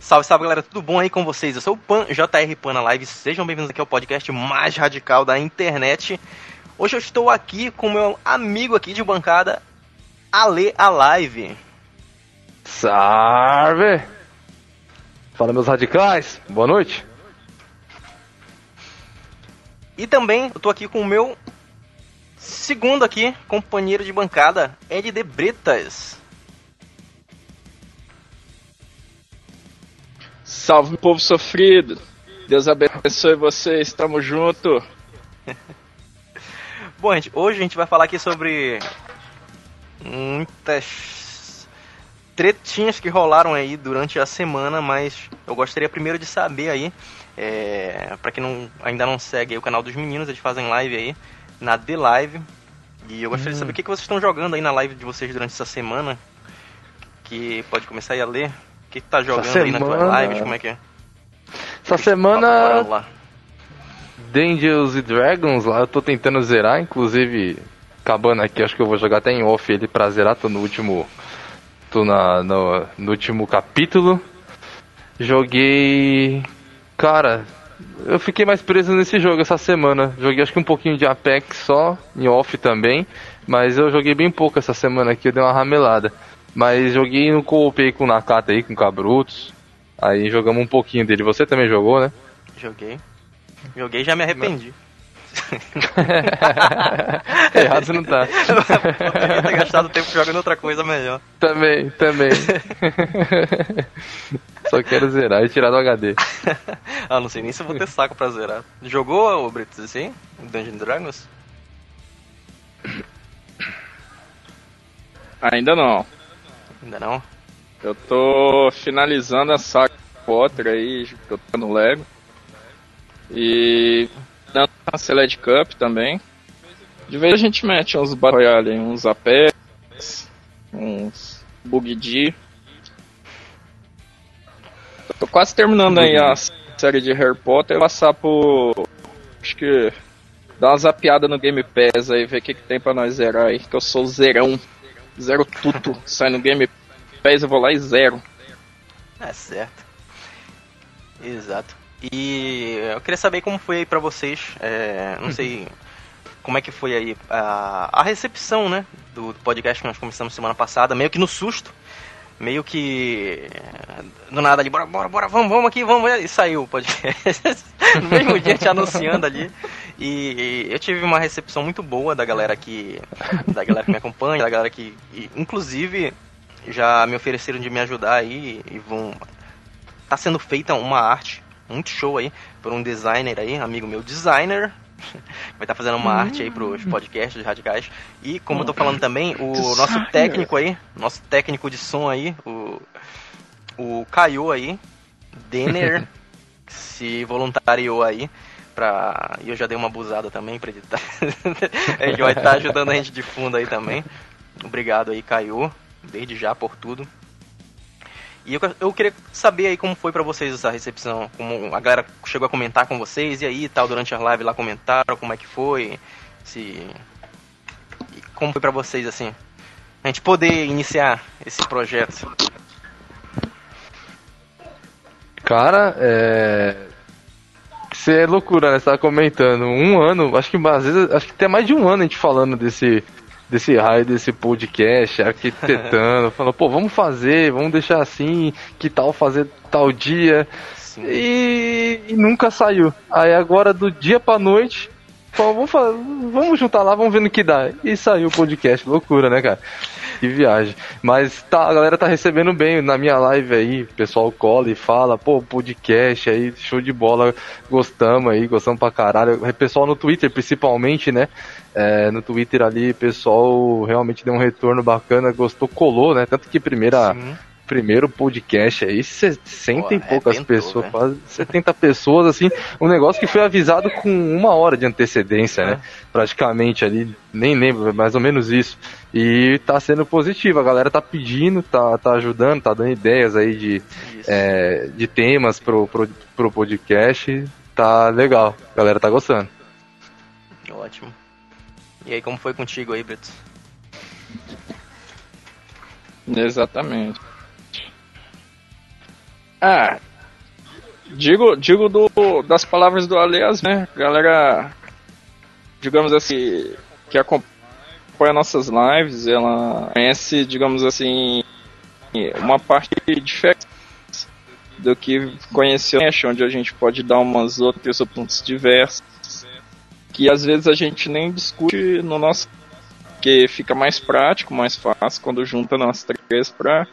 Salve, salve galera, tudo bom aí com vocês? Eu sou o Pan, JR Pan na Live, sejam bem-vindos aqui ao podcast mais radical da internet. Hoje eu estou aqui com meu amigo aqui de bancada, Ale a Live. Salve! Fala meus radicais, boa noite. E também eu tô aqui com o meu segundo aqui, companheiro de bancada, Ed de Bretas. Salve, povo sofrido. Deus abençoe vocês. Tamo junto. Bom, gente, hoje a gente vai falar aqui sobre muitas tretinhas que rolaram aí durante a semana, mas eu gostaria primeiro de saber aí, é, para quem não, ainda não segue o canal dos meninos, eles fazem live aí na The Live. E eu gostaria hum. de saber o que, que vocês estão jogando aí na live de vocês durante essa semana. Que pode começar aí a ler. O que, que tá jogando aí na tua live? Como é que é? Essa semana. Lá. Dangers e Dragons lá, eu tô tentando zerar, inclusive acabando aqui, acho que eu vou jogar até em off ele pra zerar, tô no último. tô na, no, no último capítulo. Joguei. Cara, eu fiquei mais preso nesse jogo essa semana. Joguei acho que um pouquinho de Apex só, em off também. Mas eu joguei bem pouco essa semana aqui, eu dei uma ramelada. Mas joguei no coopei com o Nakata aí, com o Cabrutos. Aí jogamos um pouquinho dele. Você também jogou, né? Joguei. Joguei e já me arrependi. Errado você não tá. Eu ter gastado tempo jogando outra coisa melhor. Também, também. Só quero zerar e tirar do HD. ah, não sei nem se eu vou ter saco pra zerar. Jogou o Britos assim? Dungeon Dragons? Ainda não. Ainda não? Eu tô finalizando a saga Potter aí, que eu tô no Lego. E dando a Select Cup também. De vez a gente mete uns Battle uns Apex, uns Bug D. Tô quase terminando aí a série de Harry Potter e passar por. Acho que. Dar uma zapiada no Game Pass aí, ver o que, que tem pra nós zerar aí, que eu sou zerão. Zero tudo. Sai no Game Pass, eu vou lá e zero. É certo. Exato. E eu queria saber como foi aí pra vocês. É, não sei como é que foi aí a, a recepção, né? Do, do, podcast que nós começamos semana passada, meio que no susto. Meio que. Do nada ali, bora, bora, bora, vamos, vamos aqui, vamos. E saiu o podcast. no mesmo dia te anunciando ali. E, e, eu tive uma recepção muito boa da galera que. Da galera que me acompanha, da galera que. E, inclusive, já me ofereceram de me ajudar aí e vão. Tá sendo feita uma arte muito show aí por um designer aí, amigo meu, designer. Vai estar tá fazendo uma arte aí pros hum. podcasts radicais. E como eu tô falando também, o nosso técnico aí, nosso técnico de som aí, o, o Caio aí, Denner, se voluntariou aí pra. E eu já dei uma abusada também pra editar. Ele vai estar tá ajudando a gente de fundo aí também. Obrigado aí, Caio, desde já por tudo. E eu, eu queria saber aí como foi para vocês essa recepção, como a galera chegou a comentar com vocês, e aí tal, durante a live lá comentaram como é que foi, se... E como foi para vocês, assim, a gente poder iniciar esse projeto. Cara, é... Isso é loucura, né? Você tava comentando. Um ano, acho que às vezes, acho que até mais de um ano a gente falando desse, desse raio desse podcast, arquitetando, falando, pô, vamos fazer, vamos deixar assim, que tal fazer tal dia. E, e, nunca saiu. Aí agora do dia pra noite, vamos, vamos juntar lá, vamos ver no que dá. E saiu o podcast, loucura, né, cara? Que viagem. Mas tá, a galera tá recebendo bem na minha live aí. O pessoal cola e fala, pô, podcast aí, show de bola. Gostamos aí, gostamos pra caralho. O pessoal no Twitter, principalmente, né? É, no Twitter ali, o pessoal realmente deu um retorno bacana, gostou, colou, né? Tanto que primeira. Sim primeiro podcast aí, 60 Pô, e poucas pessoas, né? quase 70 pessoas, assim, um negócio que foi avisado com uma hora de antecedência, né? é. né? Praticamente ali, nem lembro, mais ou menos isso. E tá sendo positivo, a galera tá pedindo, tá, tá ajudando, tá dando ideias aí de, é, de temas pro, pro, pro podcast, tá legal, a galera tá gostando. Ótimo. E aí, como foi contigo aí, Brito? Exatamente. Ah, digo, digo do, das palavras do Aliás, né? Galera, digamos assim, que acompanha nossas lives, ela conhece, digamos assim, uma parte diferente do que conheceu onde a gente pode dar umas outras pontos diversos que às vezes a gente nem discute no nosso que fica mais prático, mais fácil quando junta nós três para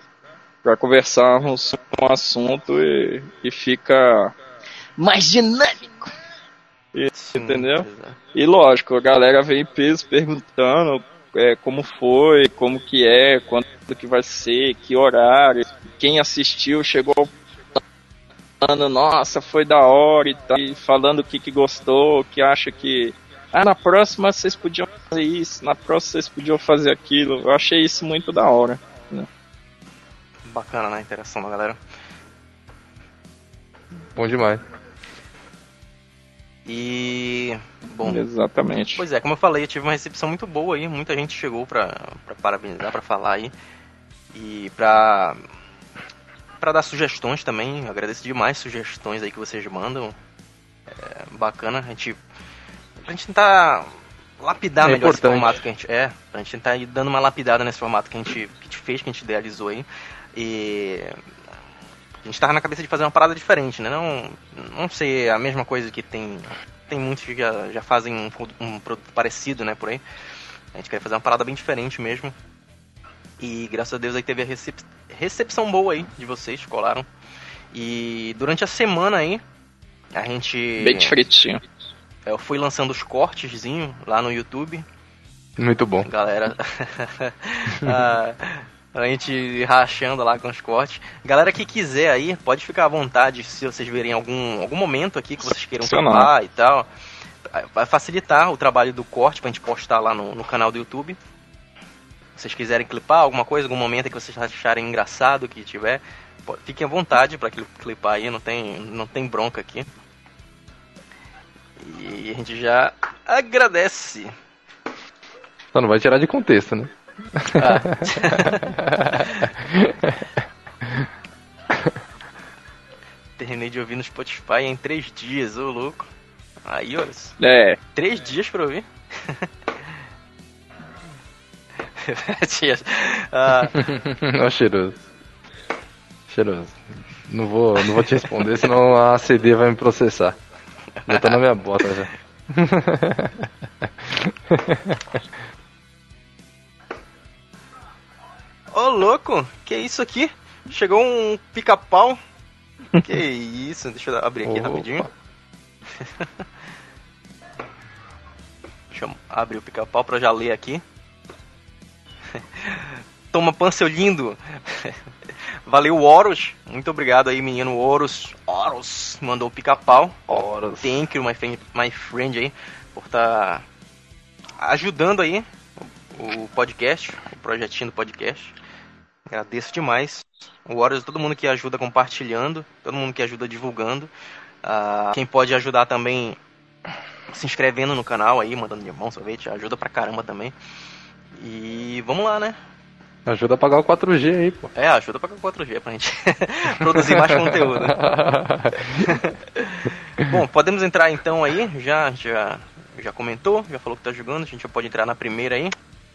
para conversarmos um assunto e, e fica mais dinâmico. E, Sim, entendeu? Exatamente. E lógico, a galera vem em peso perguntando é, como foi, como que é, quando que vai ser, que horário, quem assistiu chegou falando, nossa, foi da hora e tal, e falando o que, que gostou, o que acha que. Ah, na próxima vocês podiam fazer isso, na próxima vocês podiam fazer aquilo. Eu achei isso muito da hora. Né? Bacana, né? A interação da galera. Bom demais. E. Bom. Exatamente. Pois é, como eu falei, eu tive uma recepção muito boa aí. Muita gente chegou pra, pra parabenizar, pra falar aí. E pra para dar sugestões também. Agradeço demais sugestões aí que vocês mandam. É bacana, a gente. Pra gente tentar lapidar é melhor importante. esse formato que a gente. É, pra gente tentar ir dando uma lapidada nesse formato que a gente, que a gente fez, que a gente idealizou aí. E. A gente tava na cabeça de fazer uma parada diferente, né? Não, não ser a mesma coisa que tem. Tem muitos que já, já fazem um, um produto parecido, né, por aí. A gente quer fazer uma parada bem diferente mesmo. E graças a Deus aí teve a recep recepção boa aí de vocês, colaram. E durante a semana aí, a gente. Bem diferentinho. Eu fui lançando os cortezinho lá no YouTube. Muito bom. Galera. a, a gente rachando lá com os cortes. Galera que quiser aí, pode ficar à vontade se vocês verem algum, algum momento aqui que vocês queiram falar e tal. Vai facilitar o trabalho do corte pra gente postar lá no, no canal do YouTube vocês quiserem clipar alguma coisa, algum momento que vocês acharem engraçado que tiver, fiquem à vontade para clipar aí, não tem, não tem bronca aqui. E a gente já agradece. Só não vai tirar de contexto, né? Ah. Terminei de ouvir no Spotify em três dias, ô louco. Aí, olha. É. Três dias pra ouvir. Dias. Ah. Ó, cheiroso. Cheiroso. Não vou, não vou te responder, senão a CD vai me processar. Já tá na minha bota já. Ô oh, louco, que isso aqui? Chegou um pica-pau. Que isso, deixa eu abrir aqui Opa. rapidinho. Deixa eu abrir o pica-pau pra já ler aqui. Toma pan, seu lindo. Valeu, Horus. Muito obrigado aí, menino Horus. Horus mandou o pica-pau. Horus. Thank you, my friend, my friend aí, por estar tá ajudando aí o podcast, o projetinho do podcast. Agradeço demais. O Horus, todo mundo que ajuda compartilhando, todo mundo que ajuda divulgando. Uh, quem pode ajudar também se inscrevendo no canal aí, mandando de mão, sorvete, ajuda pra caramba também. E vamos lá, né? Ajuda a pagar o 4G aí, pô. É, ajuda a pagar o 4G pra gente produzir mais conteúdo. Bom, podemos entrar então aí, já, já, já comentou, já falou que tá jogando, a gente já pode entrar na primeira aí.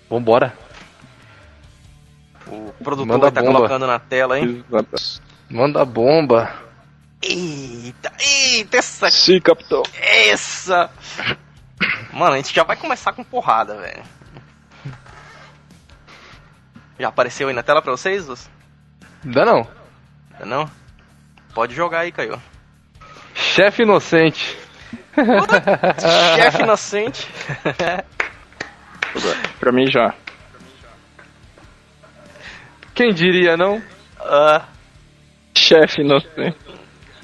Vambora. O produtor Manda tá bomba. colocando na tela aí. Manda bomba. Eita, eita, essa. Sim, capitão. Essa. Mano, a gente já vai começar com porrada, velho. Já apareceu aí na tela pra vocês? Ainda não. Ainda não? Pode jogar aí, Caio. Chefe inocente. Chefe inocente. pra mim já. Quem diria, não? Uh... Chefe inocente.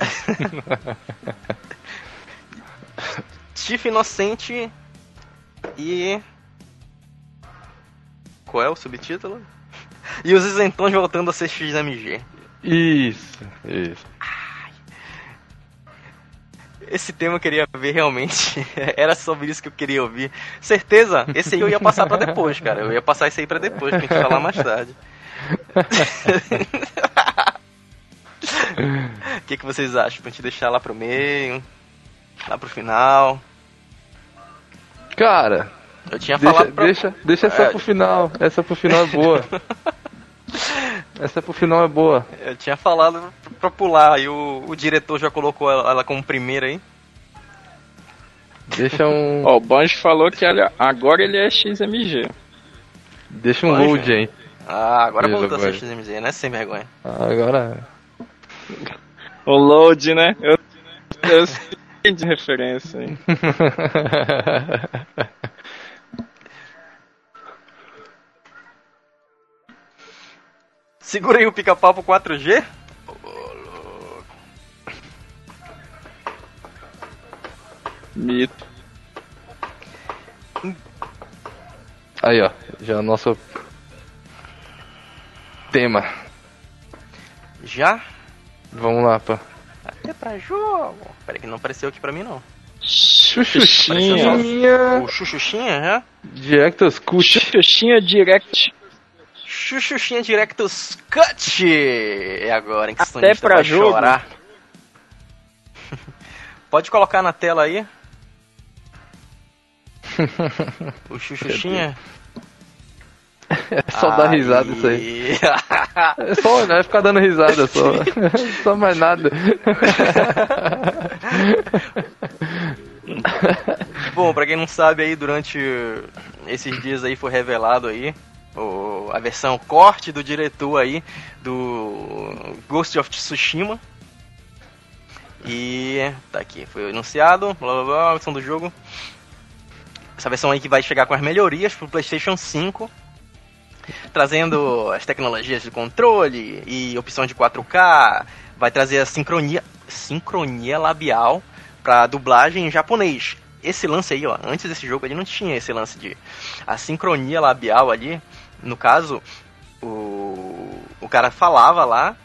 Chefe inocente e. Qual é o subtítulo? E os isentões voltando a ser XMG. Isso, isso. Esse tema eu queria ver realmente. Era sobre isso que eu queria ouvir. Certeza, esse aí eu ia passar para depois, cara. Eu ia passar isso aí para depois, pra gente falar mais tarde. O que, que vocês acham? Pra gente deixar lá pro meio? Lá pro final? Cara, Eu tinha deixa, falado pra... deixa, deixa essa É. pro final. Essa pro final é boa. essa pro final é boa. Eu tinha falado pra pular, e o, o diretor já colocou ela, ela como primeira aí. Deixa um. Ó, o Banjo falou que ele- agora ele é XMG. deixa um load aí. Ah, agora Beleza, voltou a ser. XMZ, né? Sem vergonha. Agora. O load, né? Eu, eu sei de referência, hein? Segura aí o pica-pau pro 4G. Mito. Aí, ó. Já é o nosso tema. Já? Vamos lá, pá. Até pra jogo. Peraí que não apareceu aqui pra mim não. Xuxinha. O Chuchuxinha, já? Director's Cut. Xuxinha Direct. Chuchuxinha Directus Cut! É agora, hein, que Até pra vai jogo. chorar. Pode colocar na tela aí. o Chuchuxinha. É só dar risada isso aí. aí. É só olhar e ficar dando risada só. só mais nada. Bom, pra quem não sabe aí, durante esses dias aí foi revelado aí a versão corte do diretor aí do Ghost of Tsushima. E tá aqui, foi anunciado, blá blá blá, a versão do jogo. Essa versão aí que vai chegar com as melhorias pro PlayStation 5, trazendo as tecnologias de controle e opção de 4K, vai trazer a sincronia, sincronia labial pra dublagem em japonês. Esse lance aí, ó, antes desse jogo ele não tinha esse lance de a sincronia labial ali. No caso, o, o cara falava lá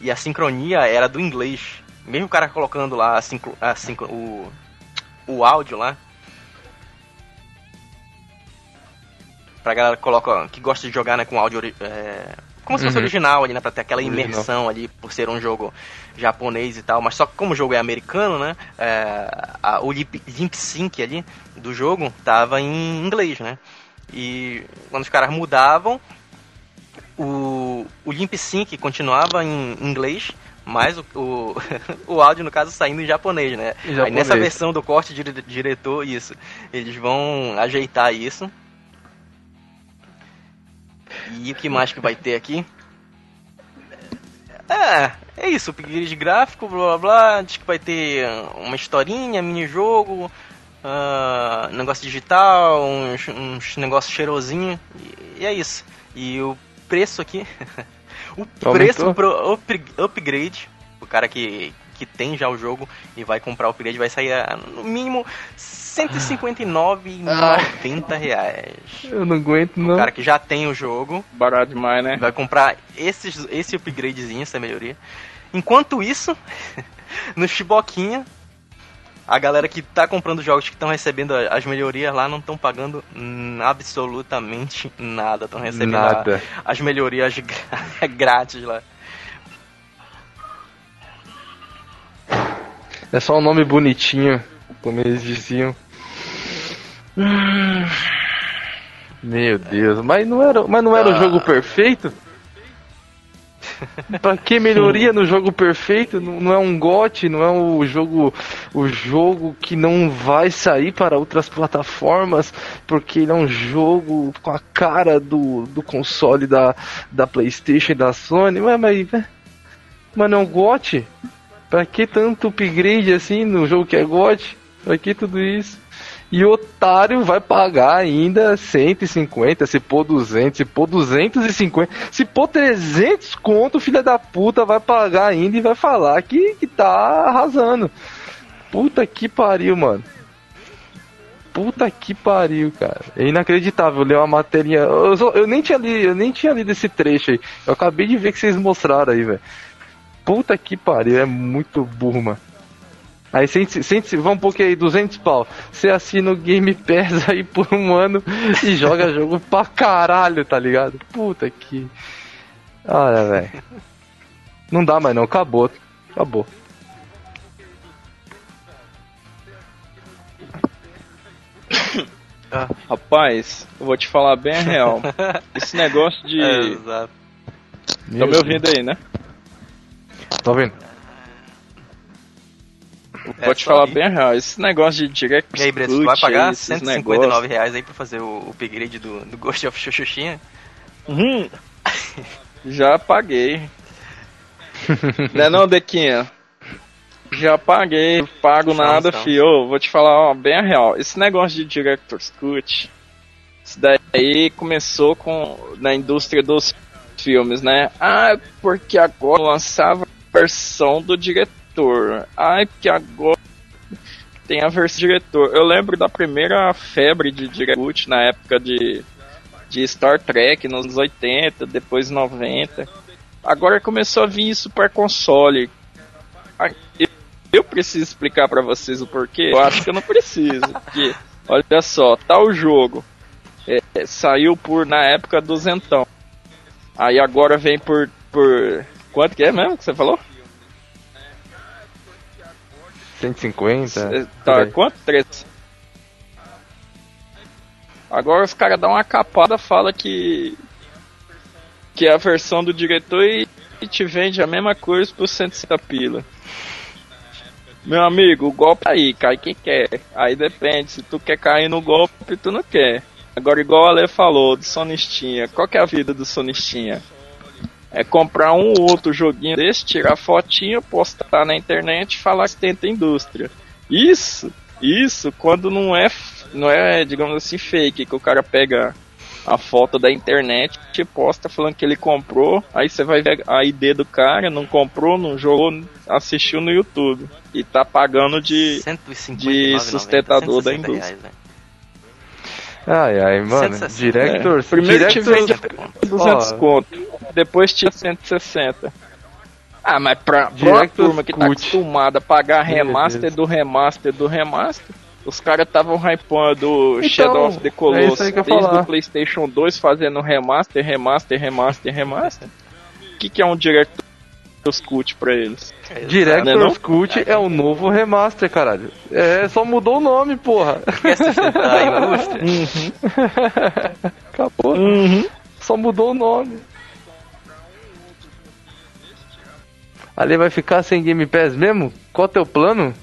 e a sincronia era do inglês. Mesmo o cara colocando lá a sincro, a sincro, o, o áudio lá. Pra galera que coloca, que gosta de jogar né, com áudio é, como se fosse Uhum. original ali, né? Pra ter aquela Original. imersão ali, por ser um jogo japonês e tal. Mas só que como o jogo é americano, né? é, a- o lip, lip sync ali do jogo tava em inglês, né? E quando os caras mudavam, o, o lip sync continuava em inglês, mas o, o, o áudio, no caso, saindo em japonês, né? Em Aí japonês. nessa versão do corte dire, diretor, isso, eles vão ajeitar isso. E o que mais que vai ter aqui? É, é isso, upgrade gráfico, blá blá blá, diz que vai ter uma historinha, minijogo, ah, negócio digital, uns, uns negócios cheirosinho, e, e é isso. E o preço aqui, o Aumentou? preço pro up- upgrade, o cara que, que tem já o jogo e vai comprar o upgrade vai sair a, no mínimo 159,90 reais. Eu não aguento, não. O cara que já tem o jogo Barato demais, né? vai comprar esses, esse upgradezinho, essa melhoria. Enquanto isso, no Chiboquinha, a galera que tá comprando jogos que estão recebendo a- as melhorias lá não estão pagando absolutamente nada. Estão recebendo a- Nada. as melhorias grátis lá. É só um nome bonitinho, como eles diziam. Meu Deus, mas não era, mas não era o jogo perfeito? Pra que melhoria no jogo perfeito? Não, não é um GOT, não é o jogo o jogo que não vai sair para outras plataformas, porque ele é um jogo com a cara do, do console da, da Playstation e da Sony. Ué, mas, mas não é um GOT? Pra que tanto upgrade assim no jogo que é GOT? Pra que tudo isso? E o otário vai pagar ainda 150, se pôr 200, se pôr 250, se pôr 300 conto, filha da puta vai pagar ainda e vai falar que, que tá arrasando. Puta que pariu, mano. Puta que pariu, cara. É inacreditável ler uma matéria. Eu, só- eu nem tinha lido, eu nem tinha lido esse trecho aí. Eu acabei de ver que vocês mostraram aí, velho. Puta que pariu, é muito burro, mano. Aí, sente, sente, vamos um pouquinho aí, 200 pau. Você assina o Game Pass aí por um ano e joga jogo pra caralho, tá ligado? Puta que. Olha, velho. Não dá mais não, acabou. Acabou. Ah. Rapaz, eu vou te falar bem a real. Esse negócio de. É, exato. Tá me ouvindo aí, né? Tô ouvindo. É vou te falar aí. bem a real. Esse negócio de direct E aí, Brito, vai pagar 159 negócios... reais aí pra fazer o upgrade do, do Ghost of Xuxuxinha? Hum. Já paguei. não é não, Dequinha? Já paguei, pago nada, fio. Vou te falar ó, bem a real. Esse negócio de Director's Cut, isso daí começou com na indústria dos filmes, né? Ah, porque agora lançava a versão do diretor. Ah, porque agora tem a versão diretor. Eu lembro da primeira febre de Director's na época de, de Star Trek, nos 80, depois 90. Agora começou a vir isso para console. Eu preciso explicar para vocês o porquê? Eu acho que eu não preciso. Porque, olha só, tal tá jogo é, saiu por na época do Zentão. Aí agora vem por. por. Quanto que é mesmo que você falou? 150? É, tá, quanto? 3. Agora os caras dão uma capada, fala que. que é a versão do diretor e, e te vende a mesma coisa por 150 pila. Meu amigo, o golpe aí, cai quem quer. Aí depende, se tu quer cair no golpe, tu não quer. Agora, igual a Ale falou, do Sonistinha, qual que é a vida do Sonistinha? É comprar um ou outro joguinho desse, tirar fotinha, postar na internet e falar que tenta indústria. Isso, isso, quando não é, não é, digamos assim, fake, que o cara pega a foto da internet, te posta falando que ele comprou, aí você vai ver a ID do cara, não comprou, não jogou, assistiu no YouTube. E tá pagando de, de sustentador 90, da indústria. Reais, né? Ai, ai, mano. Director, é. Primeiro te vende 200 oh. conto, depois tinha 160. Ah, mas pra, pra uma turma que tá acostumada a pagar remaster do remaster do remaster, os caras estavam hypando então, Shadow of the Colossus é desde o PlayStation 2 fazendo remaster, remaster, remaster, remaster. O que, que é um Director's Cut pra eles? Director's Cut é o novo remaster, caralho. É, só mudou o nome, porra. Uhum. Acabou. Uhum. Só mudou o nome. Ali vai ficar sem Game Pass mesmo? Qual é o teu plano?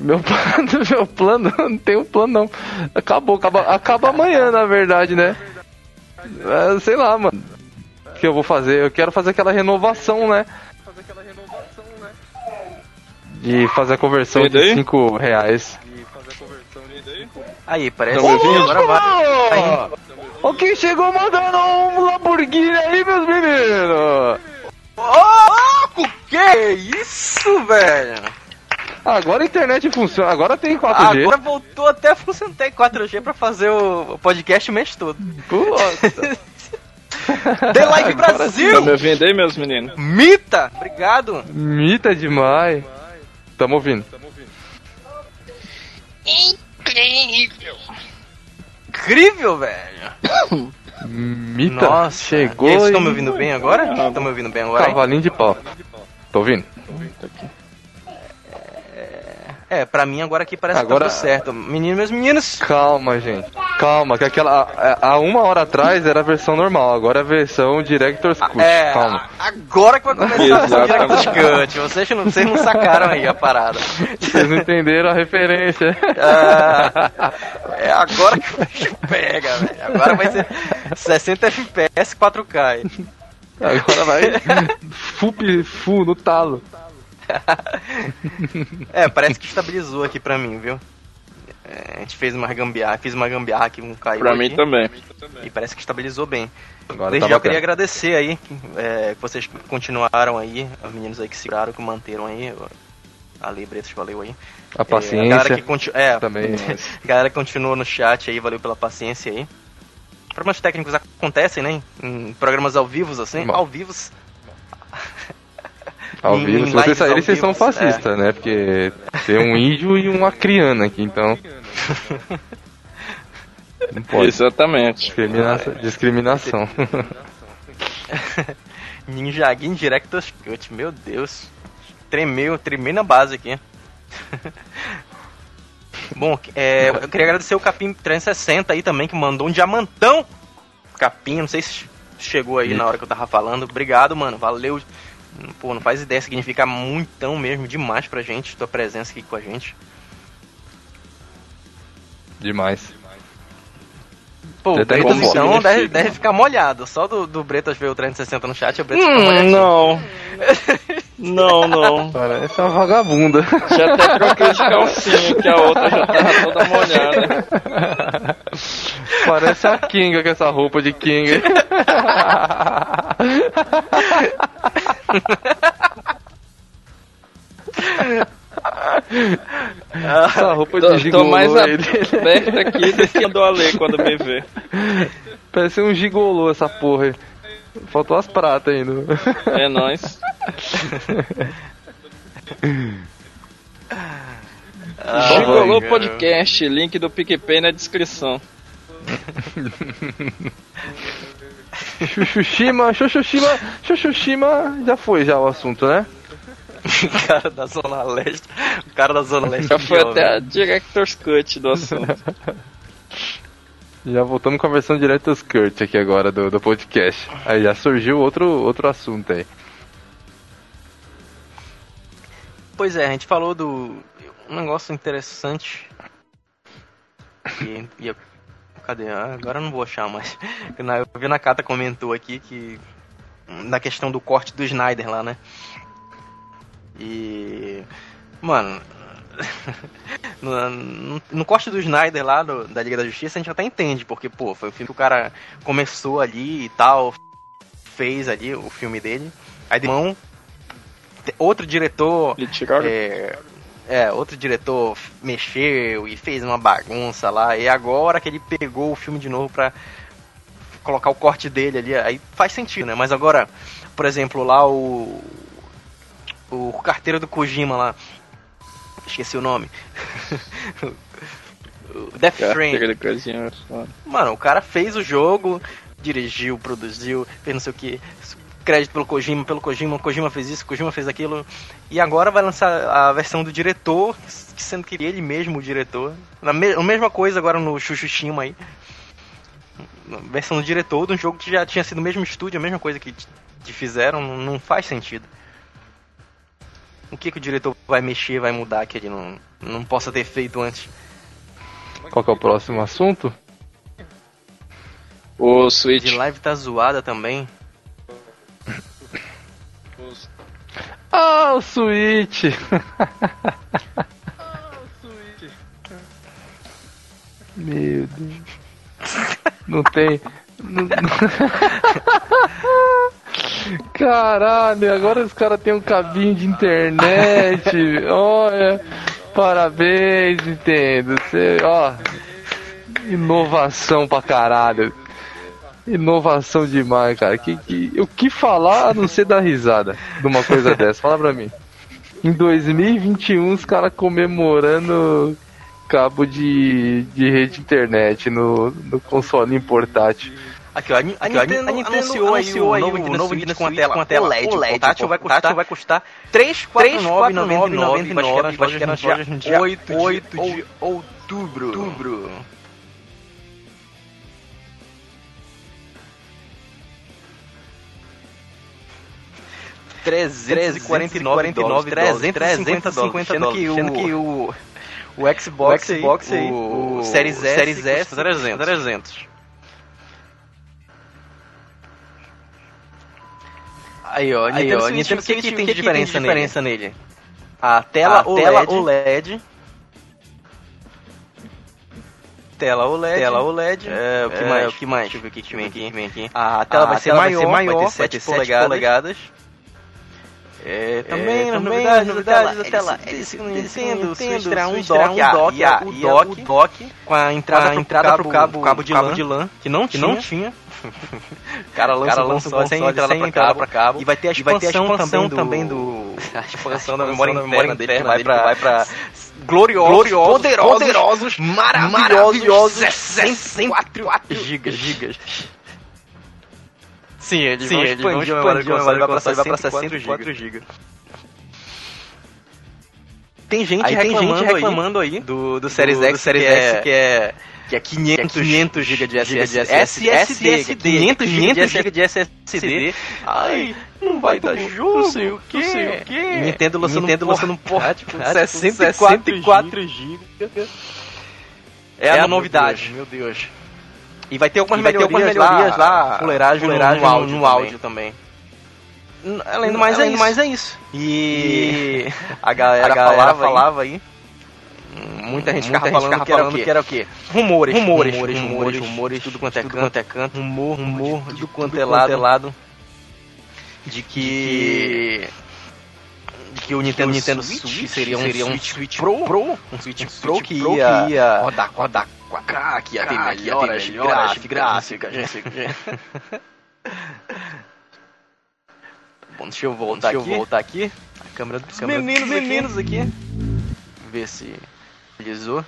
Meu plano, meu plano, não tem um plano não. Acabou, acaba, acaba amanhã, na verdade, né? É, sei lá, mano. Que eu vou fazer? Eu quero fazer aquela renovação, né? De fazer a conversão de 5 reais. Aí, parece que agora vai. O que chegou mandando um Lamborghini aí, meus meninos? Ô, oh, que isso, velho? Agora a internet funciona, agora tem 4G. Agora voltou até a funcionar tem 4G pra fazer o podcast o mês todo. Puta. The Live Brasil! Tá me ouvindo aí, meus meninos? Mita! Obrigado! Mita demais! Tamo ouvindo. Incrível! Incrível, velho! Mita Nossa, chegou. Vocês estão me ouvindo bem agora? Estão me ouvindo bem agora? Cavalinho de pau. Tô ouvindo. Tô aqui. É, pra mim agora aqui parece agora... que tá tudo certo. Menino, meus meninos. Calma, gente. Calma, que aquela. Há uma hora atrás era a versão normal, agora é a versão Director's Cut. É, Calma. Agora que vai começar a versão Director's Cut. Vocês não, vocês não sacaram aí a parada. Vocês não entenderam a referência. É, é agora que o bicho pega, velho. Agora vai ser 60 FPS 4K. Agora vai full, full no talo. é, parece que estabilizou aqui pra mim, viu? É, a gente fez uma gambiarra, fiz uma gambiarra aqui, um caiu Pra aqui, mim também. E parece que estabilizou bem. Agora Desde tá já eu queria agradecer aí, é, que vocês continuaram aí, os meninos aí que seguraram, que manteram aí. Ali, Bretas, valeu aí. A paciência. É, a galera que continu... é, também. galera que continuou no chat aí, valeu pela paciência aí. Problemas técnicos acontecem, né? Em programas ao vivo, assim, Bom. ao vivos. Ao vivo, se vocês saírem, vocês são fascistas, é. né? Porque tem um índio e uma criana aqui, então. Não pode. Exatamente. Discriminação. discriminação. Ninjagin Director's Cut, meu Deus. Tremeu, tremei na base aqui. Bom, é, eu queria agradecer o Capim 360 aí também, que mandou um diamantão. Capim, não sei se chegou aí na hora que eu tava falando. Obrigado, mano. Valeu. Pô, não faz ideia, significa muitão mesmo, demais pra gente, tua presença aqui com a gente. Demais. Pô, o Bretas então deve, deve, ficar molhado. Só do, do Bretas ver o 360 no chat, o Bretas hum, fica molhadinho. Não. Não, não. Parece uma vagabunda. Já até troquei de calcinha, que a outra já tava toda molhada. Parece a Kinga com essa roupa de Kinga. Essa roupa de gigolô tô mais aberto aqui do que do Ale quando me vê. Parece um gigolô essa porra. Faltou as pratas ainda. É nóis. Ah, Gigolô cara. Podcast, link do PicPay na descrição. Chuchushima, Chuchushima, Chuchushima, já foi já o assunto, né? o cara da Zona Leste. O cara da Zona Leste. Já foi até a Director's Cut do assunto. Já voltamos com a versão Director's Cut aqui agora do, do podcast. Aí já surgiu outro, outro assunto aí. Pois é, a gente falou do. Um negócio interessante. E, e eu- cadê? Ah, agora eu não vou achar mais. Na- Eu vi na Kata comentou aqui que. Na questão do corte do Snyder lá, né? E. Mano. No, no- no corte do Snyder lá, do- da Liga da Justiça, a gente até entende, porque, pô, foi o filme que o cara começou ali e tal, fez ali o filme dele. Aí de mão, outro diretor E tiraram. é, é, outro diretor mexeu e fez uma bagunça lá. E agora que ele pegou o filme de novo pra colocar o corte dele ali, aí faz sentido, né? Mas agora, por exemplo, lá o. O carteiro do Kojima lá. Esqueci o nome. o Death foda. Mano, o cara fez o jogo, dirigiu, produziu, fez não sei o que. Crédito pelo Kojima, pelo Kojima, Kojima fez isso, o Kojima fez aquilo. E agora vai lançar a versão do diretor, sendo que ele mesmo o diretor. Na me a mesma coisa agora no Chuchushima aí. A versão do diretor de um jogo que já tinha sido o mesmo estúdio, a mesma coisa que, que fizeram, não, não faz sentido. O que, que o diretor vai mexer, vai mudar que ele não, não possa ter feito antes? Qual que é o próximo assunto? O Switch. De live tá zoada também. Ah, o Switch! Meu Deus. Não tem. Caralho, agora os caras têm um cabinho de internet. Olha, parabéns, Nintendo. Você, ó, inovação pra caralho. Inovação demais, cara. Que, que, o que falar a não ser dar risada de uma coisa dessa? Fala pra mim. Em 2021, os caras comemorando cabo de, de rede internet no, no console portátil. Aqui, ó, a, Ni- a Nintendo, anunciou, aí o novo, Nintendo novo Switch com a tela, com a tela OLED. OLED. Portátil vai custar, vai custar 3,49,99 vai chegar nas lojas no dia 8 de outubro. outubro. Trezentos e quarenta e nove dólares, trezentos e cinquenta dólares, sendo que o o Xbox, O Xbox aí, o, o Series S, Series S custa 300. 300. Aí, ó, Aí, Nintendo, ó, Switch, Nintendo o que, que tem o de de diferença, nele? A tela, A OLED, tela OLED. Tela OLED. Tela OLED. É, o que É, mais? o O que mais? Deixa eu ver o que, que vem aqui. Vem aqui. A A tela, vai, ser maior, maior, vai ter 7 polegadas. polegadas. É, também, É, também, novidades, novidades novidades da da tela. tela. Eles, Nintendo, Nintendo, Switch terá um dock, um a- dock, e a- o e dock, o dock com a entrada, com a entrada pro cabo, cabo- cabo, de, cabo de lã, que não que tinha. não tinha. O cara lança, cara lança console sem entrada, sem pra, entrada cabo, pra cabo. E vai ter a E vai ter a expansão, expansão também do... do- A expansão da a memória expansão interna memória dele, interna vai dele, pra... Vai vai pra gloriosos, gloriosos, poderosos, poderosos, maravilhosos, maravilhosos, 64 gigas. gigas. Sim, eles Sim, vão expandir, vão expandir a memória do console, vai pra, vai pra 64 GB. Tem gente, aí, reclamando, tem gente reclamando aí, do, do Series X, do Series que, é, que é que é 500, 500 GB de SSD. SSD, 500 GB de SSD. Ai, não vai dar jogo, não sei o que, não sei o que. Nintendo lançando, Nintendo lançando um portátil com 64 GB. É a novidade. Meu Deus. E vai ter algumas, vai melhorias, ter algumas melhorias lá, lá fuleiragem, fuleiragem no, no, áudio, no áudio também. também. Além do mais, é, isso. mais é isso. E a galera, a galera falava, falava aí. Muita gente ficava falando, que, era falando que era o quê? Rumores, rumores, rumores, rumores, rumores, tudo quanto é tudo canto, quanto é canto, rumor, rumor, de tudo quanto é lado, lado, de que de que o Nintendo, Nintendo Switch, seria um, seria um Switch Pro, um Switch Pro que ia, ia rodar, rodar crack, ia ter melhoras, melhoras gráficas, gráficas. Bom, deixa eu voltar deixa aqui. eu voltar aqui. A câmera dos câmera meninos, dos meninos aqui. aqui. Ver se alisou.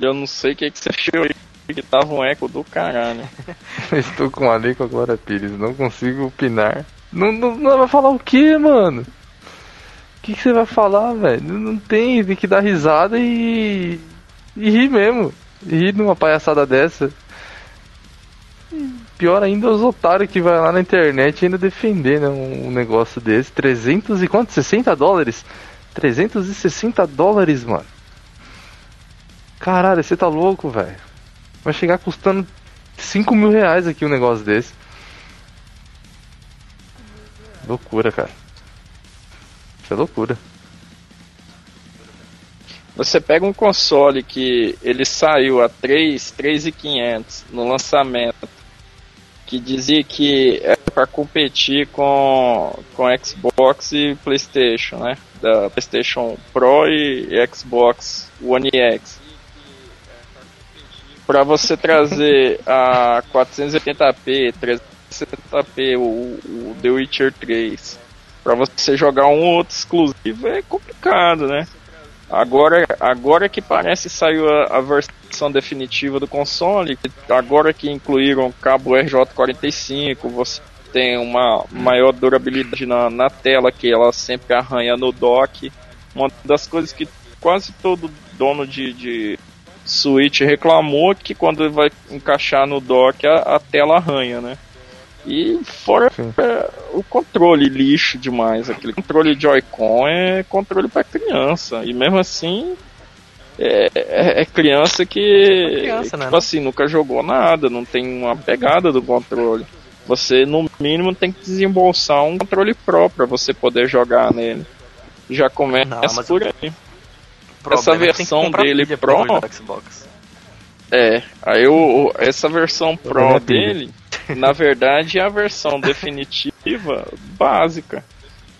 Eu não sei o que, que você achou aí, que tava um eco do caralho. Estou com a lei com a Glória Pires, não consigo opinar. Não, não, não vai falar o que, mano? O que, que você vai falar, velho? Não, não tem, tem que dar risada e e rir mesmo. E rir numa palhaçada dessa. E pior ainda os otários que vai lá na internet ainda defender né, um, negócio desse. 300 e quanto? 60 dólares? 360 dólares, mano. Caralho, você tá louco, velho. Vai chegar custando 5 mil reais aqui um negócio desse. Loucura, cara. Isso é loucura. Você pega um console que ele saiu a 3, 3,500 no lançamento, que dizia que era para competir com, com Xbox e PlayStation, né? Da PlayStation Pro e Xbox One X. Para você trazer a 480p, 360p, o, o The Witcher 3, para você jogar um outro exclusivo é complicado, né? Agora, agora que parece saiu a, a, versão definitiva do console, agora que incluíram cabo RJ45, você tem uma maior durabilidade na, na tela, que ela sempre arranha no dock. Uma das coisas que quase todo dono de, de Switch reclamou que quando vai encaixar no dock a, a tela arranha, né? E fora é, o controle lixo demais. Aquele controle Joy-Con é controle para criança. E mesmo assim, é, é, é criança que, é criança, né? tipo assim, nunca jogou nada, não tem uma pegada do controle. Você, no mínimo, tem que desembolsar um controle próprio para você poder jogar nele. Já começa não, por aí. Essa é versão dele Pro. É, aí o, essa versão Pro dele na verdade, é a versão definitiva básica.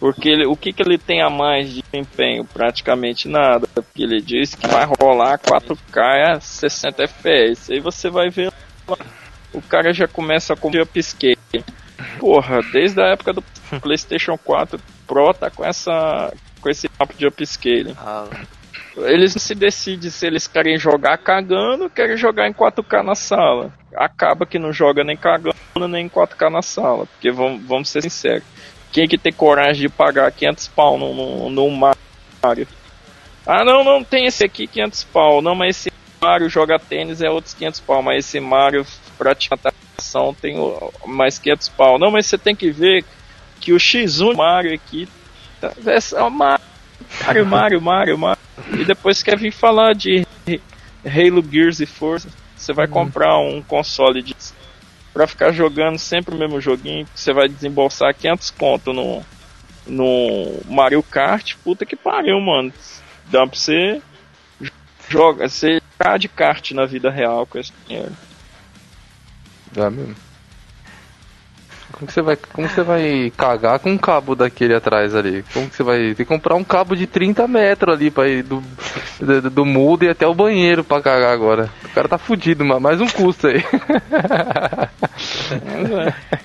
Porque ele, o que, que ele tem a mais de desempenho? Praticamente nada. Porque ele diz que vai rolar 4K a 60 FPS. Aí você vai ver o cara já começa com upscale. Porra, desde a época do PlayStation 4 Pro tá com essa com esse papo de upscale. Ah. Eles não se decidem se eles querem jogar cagando ou querem jogar em 4K na sala. Acaba que não joga nem cagando nem em 4K na sala. Porque vamos, vamos ser sinceros. Quem é que tem coragem de pagar 500 pau num, num Mario? Ah, não, não tem esse aqui 500 pau. Não, mas esse Mario joga tênis é outros 500 pau. Mas esse Mario pratica atração tem mais 500 pau. Não, mas você tem que ver que o X1 Mario aqui é o Mario, Mario, Mario, Mario. E depois quer vir falar de Halo Gears e Forza. Você vai uhum. comprar um console de para ficar jogando sempre o mesmo joguinho, você vai desembolsar 500 conto no, no Mario Kart, puta que pariu, mano. Dá pra você joga, você tá de kart na vida real com esse dinheiro. Dá mesmo. Como que você vai, como você vai cagar com um cabo daquele atrás ali? Como que você vai ter que comprar um cabo de 30 metros ali para ir do, do, do mudo e até o banheiro para cagar agora? O cara tá fudido, mas mais um custo aí.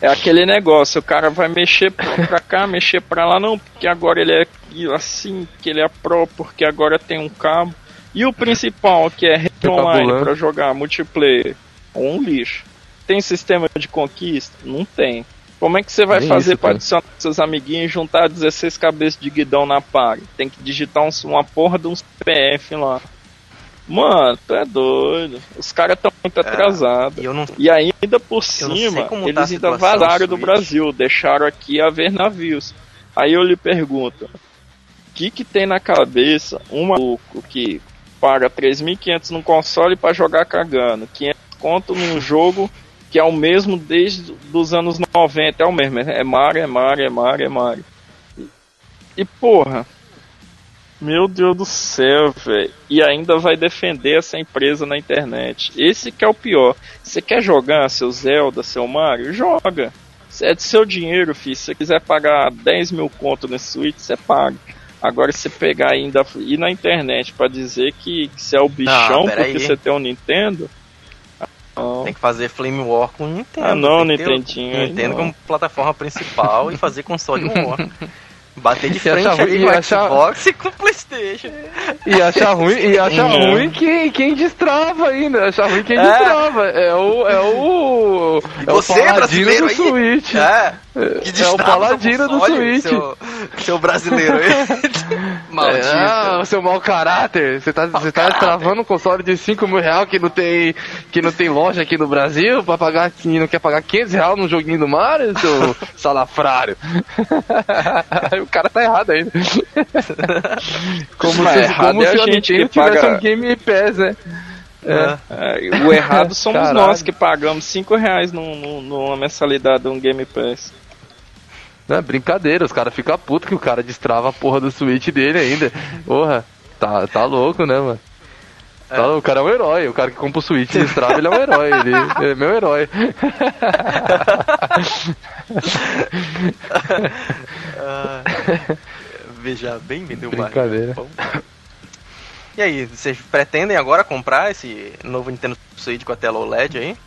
É aquele negócio, o cara vai mexer pra cá, mexer pra lá, não, porque agora ele é assim, que ele é pro, porque agora tem um cabo. E o principal, que é rede online pra jogar multiplayer, um lixo. tem sistema de conquista? Não tem. Como é que você vai Nem fazer para adicionar seus amiguinhos e juntar 16 cabeças de guidão na party? Tem que digitar uns- uma porra de uns CPF lá. Mano, tu é doido. Os caras tão muito atrasados. E eu não. E ainda por cima, como tá eles ainda situação vazaram do. Brasil, deixaram aqui a ver navios. Aí eu lhe pergunto, o que que tem na cabeça um maluco que paga 3.500 num console pra jogar cagando, 500 conto num jogo que é o mesmo desde os anos 90, é o mesmo, é Mario, é Mario, é Mario, é Mario. E, e porra, meu Deus do céu, velho. E ainda vai defender essa empresa na internet. Esse que é o pior. Você quer jogar seu Zelda, seu Mario? Joga. É de seu dinheiro, filho. Se você quiser pagar 10 mil conto nesse Switch, você paga. Agora, se você pegar ainda ir na internet pra dizer que, que você é o bichão porque você tem um Nintendo. Não. Tem que fazer Flame War com o Nintendo. Ah, não, o Nintendinho, Nintendo como plataforma principal e fazer console War. Bater de frente achar- ali e com o achar- Xbox e com o Playstation. E achar ruim, e achar Uhum. ruim quem, quem destrava ainda. Achar ruim quem É. destrava. É o. É o. É o Você, paladino brasileiro do aí? Switch. É, É, que é o paladino do Switch. Seu, seu brasileiro aí. Maldito. Ah, o seu mau caráter. Você tá, você tá caráter. travando um console de 5 mil reais que não tem, que não tem loja aqui no Brasil pra pagar, que não quer pagar 500 reais num joguinho do Mario, seu salafrário. O cara tá errado ainda. Como Mas se, errado como é a se a gente Nintendo que tivesse paga- um Game Pass, né? É. É, o errado somos Caralho. nós que pagamos 5 reais num- num- numa mensalidade de um Game Pass. Não, é brincadeira, os caras ficam putos que o cara destrava a porra do Switch dele ainda. Porra, tá, tá louco, né, mano? Tá louco, o cara é um herói, o cara que compra o Switch e destrava, ele é um herói, ele é meu herói. Ah, veja bem, vendeu Brincadeira. E aí, vocês pretendem agora comprar esse novo Nintendo Switch com a tela OLED aí?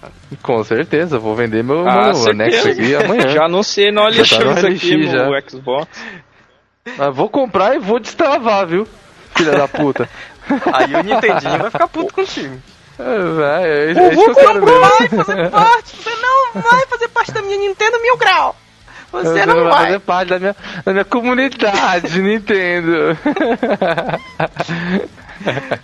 Com certeza, vou vender meu, Ah, meu aqui amanhã. Já anunciei no Já tá no OLX aqui LX no já. Xbox. Mas vou comprar e vou destravar, viu? Filha da puta. Aí o Nintendinho vai ficar puto contigo. É, velho, é, O é isso que eu quero não ver. vai fazer parte, você não vai fazer parte da minha Nintendo Mil Grau. Você, não, vai vai. fazer parte da minha, da minha comunidade, Nintendo.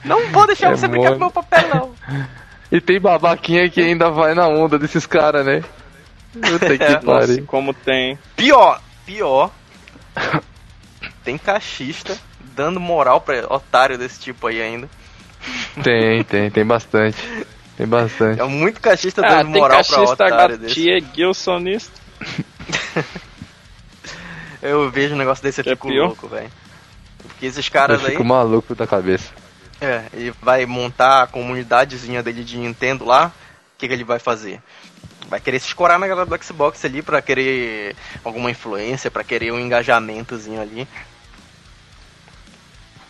Não vou deixar É você brincar mole. com meu papelão. E tem babaquinha que ainda vai na onda desses caras, né? Puta que É. Nossa, pariu. como tem. Pior, pior. Tem cachista dando moral pra otário desse tipo aí ainda. Tem, tem, tem bastante. Tem bastante. É muito cachista Ah, dando tem moral pra cachista otário desse. gatia Gilsonista. Eu vejo um negócio desse e é louco, velho. Porque esses Eu caras aí. fico maluco da cabeça. É, ele vai montar a comunidadezinha dele de Nintendo lá. O que, que ele vai fazer? Vai querer se escorar na galera do Xbox ali pra querer alguma influência, pra querer um engajamentozinho ali.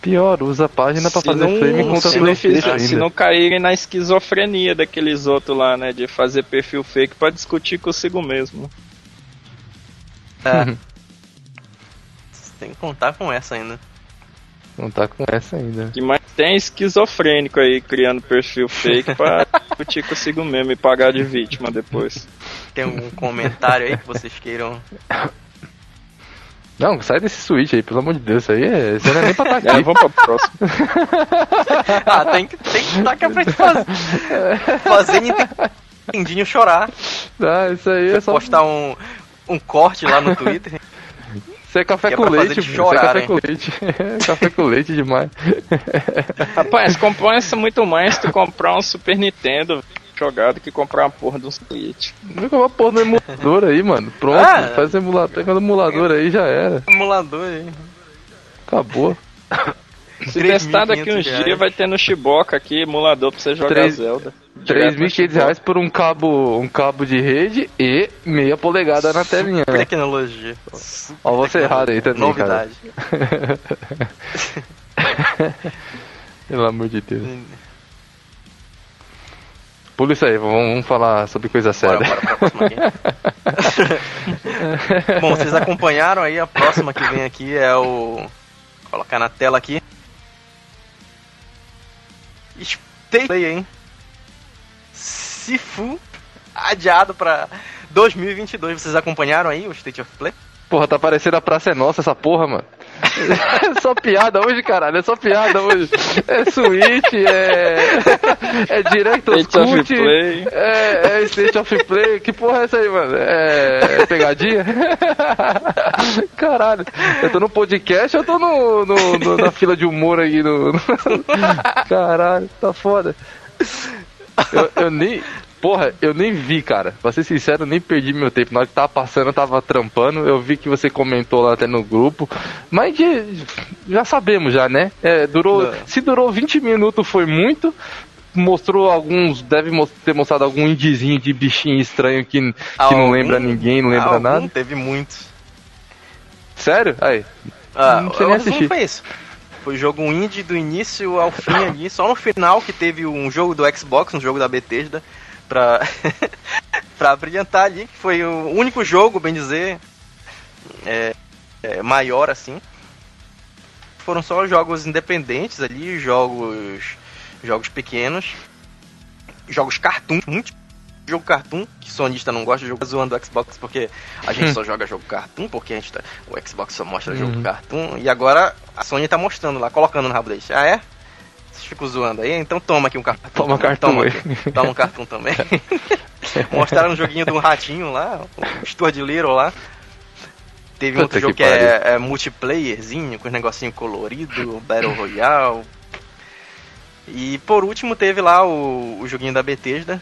Pior, usa a página pra Se fazer não- frame contra se não, fizer, se não caírem na esquizofrenia daqueles outros lá, né? De fazer perfil fake pra discutir consigo mesmo. É. Você tem que contar com essa ainda. Não tá com essa ainda. Que mais tem esquizofrênico aí criando perfil fake pra discutir consigo mesmo e pagar de vítima depois. Tem algum comentário aí que vocês queiram. Não, sai desse Switch aí, pelo amor de Deus. Isso aí é, isso não é nem pra estar É, aqui. vamos pra próxima. Ah, tem que, tem que estar aqui pra gente fazer. Fazer Nintendinho chorar. Ah, isso aí é só. Postar um, um corte lá no Twitter. Isso é café que é com leite. Isso é café chorarem. com leite. café com leite demais. Rapaz, compensa muito mais tu comprar um Super Nintendo jogado que comprar uma porra de um Switch. Não uma porra no emulador aí, mano. Pronto, Ah. faz emulador, pega no emulador aí já era. Emulador aí. Acabou. Se testar daqui 3.500 uns dias vai ter no Shiboka aqui emulador pra você jogar Três- Zelda. Direto no 3.500 Shiboka. reais por um cabo, um cabo de rede e meia polegada na telinha. Tecnologia. Ó, você errado aí também, Novidade. Pelo amor de Deus. Pula isso aí, vamos, vamos falar sobre coisa Bora, séria. bora pra próxima aqui. Bom, vocês acompanharam aí, a próxima que vem aqui é o. Vou colocar na tela aqui. Stay hein? Sifu adiado pra 2022. Vocês acompanharam aí o State of Play? Porra, tá parecendo a Praça é Nossa essa porra, mano. É só piada hoje, caralho. É só piada hoje. É Switch, é. É Director's State of. Play. É, é State of Play. Que porra é essa aí, mano? É. é pegadinha? Caralho. Eu tô no podcast eu tô no, no- no- na fila de humor aí. No- Caralho, tá foda. Eu, eu nem. Porra, eu nem vi, cara. Pra ser sincero, eu nem perdi meu tempo. Na hora que tava passando, eu tava trampando. Eu vi que você comentou lá até no grupo. Mas de- já sabemos, já, né? É, durou. Não. Se durou 20 minutos, foi muito. Mostrou alguns. Deve ter mostrado algum indizinho de bichinho estranho que, que não Algum- lembra ninguém, não lembra nada. Teve muitos. Sério? Aí. Ah, Não o nem assistir. foi isso. Foi jogo indie do início ao fim ali. Só no final que teve um jogo do Xbox, um jogo da Bethesda, pra, pra brilhantar ali. Que foi o único jogo, bem dizer, é, é, maior assim. Foram só jogos independentes ali, jogos, jogos pequenos, jogos cartoon, muito jogo cartoon, que sonista não gosta de jogo zoando o Xbox porque a gente só joga jogo cartoon, porque a gente tá, o Xbox só mostra jogo Uhum. cartoon, e agora a Sony tá mostrando lá, colocando no rabo deles. Ah, é? Vocês ficam zoando aí? Então toma aqui um cartoon. Toma também, cartoon toma, aqui. toma um cartoon também. Mostraram um joguinho de um ratinho lá, o Stuart Little lá. Teve um Puta outro jogo que que, é, é multiplayerzinho, com os negocinho colorido, Battle Royale. E por último teve lá o, o joguinho da Bethesda,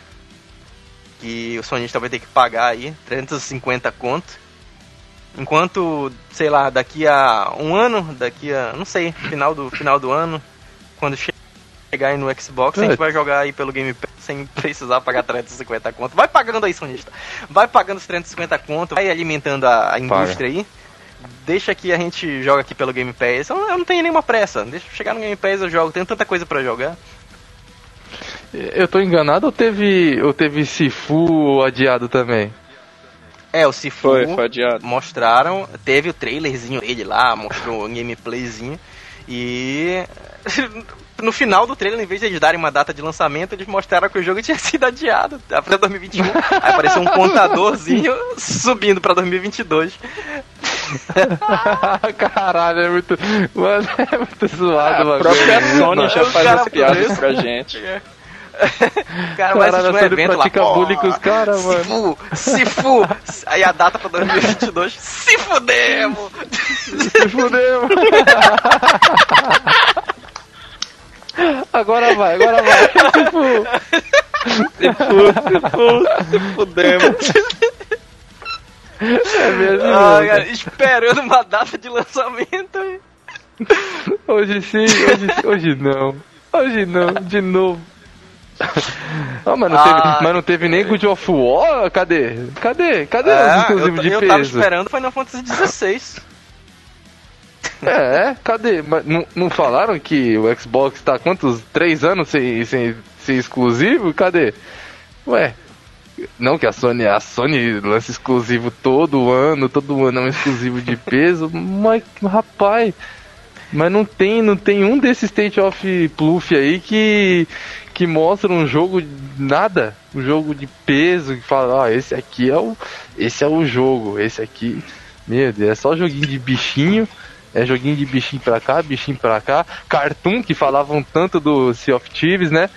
que o sonista vai ter que pagar aí, 350 conto. Enquanto, sei lá, daqui a um ano, daqui a, não sei, final do, final do ano, quando che- chegar aí no Xbox, a gente É. vai jogar aí pelo Game Pass sem precisar pagar 350 conto. Vai pagando aí, sonista. Vai pagando os 350 conto, vai alimentando a, a indústria aí. Deixa que a gente joga aqui pelo Game Pass. Eu, eu não tenho nenhuma pressa. Deixa eu chegar no Game Pass, eu jogo. Tenho tanta coisa pra jogar. Eu tô enganado ou teve, ou teve Sifu adiado também? É, o Sifu Foi, foi adiado. mostraram, teve o trailerzinho dele lá, mostrou um gameplayzinho e no final do trailer, em vez de eles darem uma data de lançamento, eles mostraram que o jogo tinha sido adiado pra 2021. Aí apareceu um contadorzinho subindo pra 2022. Caralho, é muito. Mano, é muito zoado, A mano. própria Sony já O faz as piadas pra gente. O cara vai assistir um evento lá, bullying com os caras, mano. Sifu, Sifu, aí a data pra 2022, se fudemos! Se fudeu. Agora vai, agora vai. Sifu. Se fudemos. É mesmo. Ah, cara, esperando uma data de lançamento. Hoje sim, hoje, hoje não. Hoje não, de novo. Ah, mas, não Ah. teve, mas não teve nem God of War? Cadê? Cadê? Cadê os É, eu, exclusivos de eu tava peso? esperando Final Fantasy XVI. É, cadê? Mas não, não falaram que o Xbox tá quantos? Três anos sem, sem ser exclusivo? Cadê? Ué, não que a Sony, a Sony lança exclusivo todo ano, todo ano é um exclusivo de peso, mas rapaz, mas não tem, não tem um desses State of Pluff aí que que mostra um jogo de nada, um jogo de peso que fala, ó, esse aqui é o esse é o jogo, esse aqui, meu Deus, é só joguinho de bichinho. É joguinho de bichinho pra cá, bichinho pra cá. Cartoon, que falavam tanto do Sea of Thieves, né?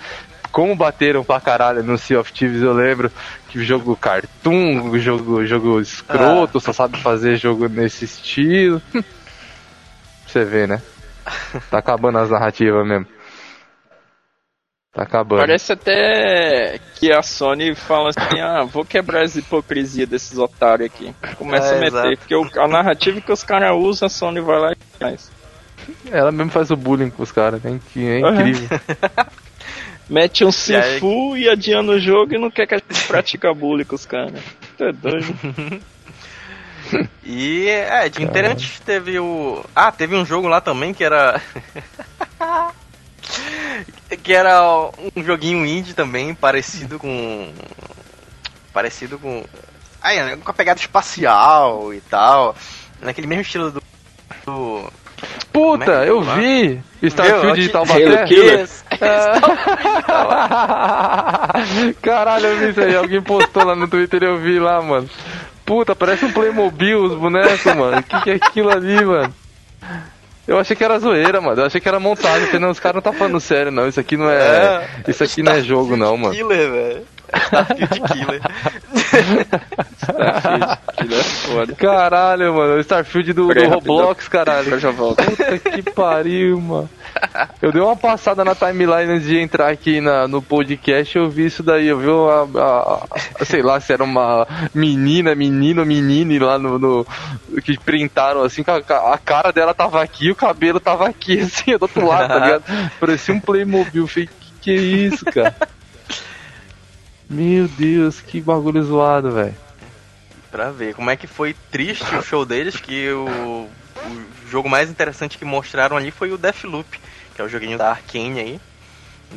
Como bateram pra caralho no Sea of Thieves, eu lembro que jogo cartoon, jogo, jogo escroto, só sabe fazer jogo nesse estilo. Você vê, né? Tá acabando as narrativas mesmo. Tá acabando. Parece até que a Sony fala assim, ah, vou quebrar as hipocrisias desses otários aqui. Começa É, a meter, exato. porque o- a narrativa que os caras usam, a Sony vai lá e faz. Ela mesmo faz o bullying com os caras, né? Que é Uhum. incrível. Mete um aí- Sifu e adiando o jogo e não quer que a gente pratique bullying com os caras. Tu é doido. E é, de inteirante teve o. Ah, teve um jogo lá também que era. que era um joguinho indie também, parecido com. Parecido com. Ah, é, com a pegada espacial e tal. Naquele mesmo estilo do. do Puta, é eu lá? vi! Starfield de Taubaté. Caralho, eu vi isso aí. Alguém postou lá no Twitter e eu vi lá, mano. Puta, parece um Playmobil os bonecos, mano. O que, que é aquilo ali, mano? Eu achei que era zoeira, mano. Eu achei que era montagem. Falei, não, os caras não tá falando sério, não. Isso aqui não é. é isso aqui não é jogo, não, mano. Killer, velho. Starfield Killer. Starfield Killer é foda. Caralho, mano. O Starfield do, do Roblox, caralho. Eu já volto. Puta que pariu, mano. Eu dei uma passada na timeline antes de entrar aqui na, no podcast eu vi isso daí. Eu vi uma, a, a, sei lá se era uma menina, menino, menine lá no, no que printaram assim, a, a, cara dela tava aqui, o cabelo tava aqui, assim, do outro lado, tá ligado? Parecia um Playmobil. Falei, que que é isso, cara? Meu Deus, que bagulho zoado, velho. Pra ver como é que foi triste o show deles, que o, o jogo mais interessante que mostraram ali foi o Deathloop, que é o joguinho da Arkane aí,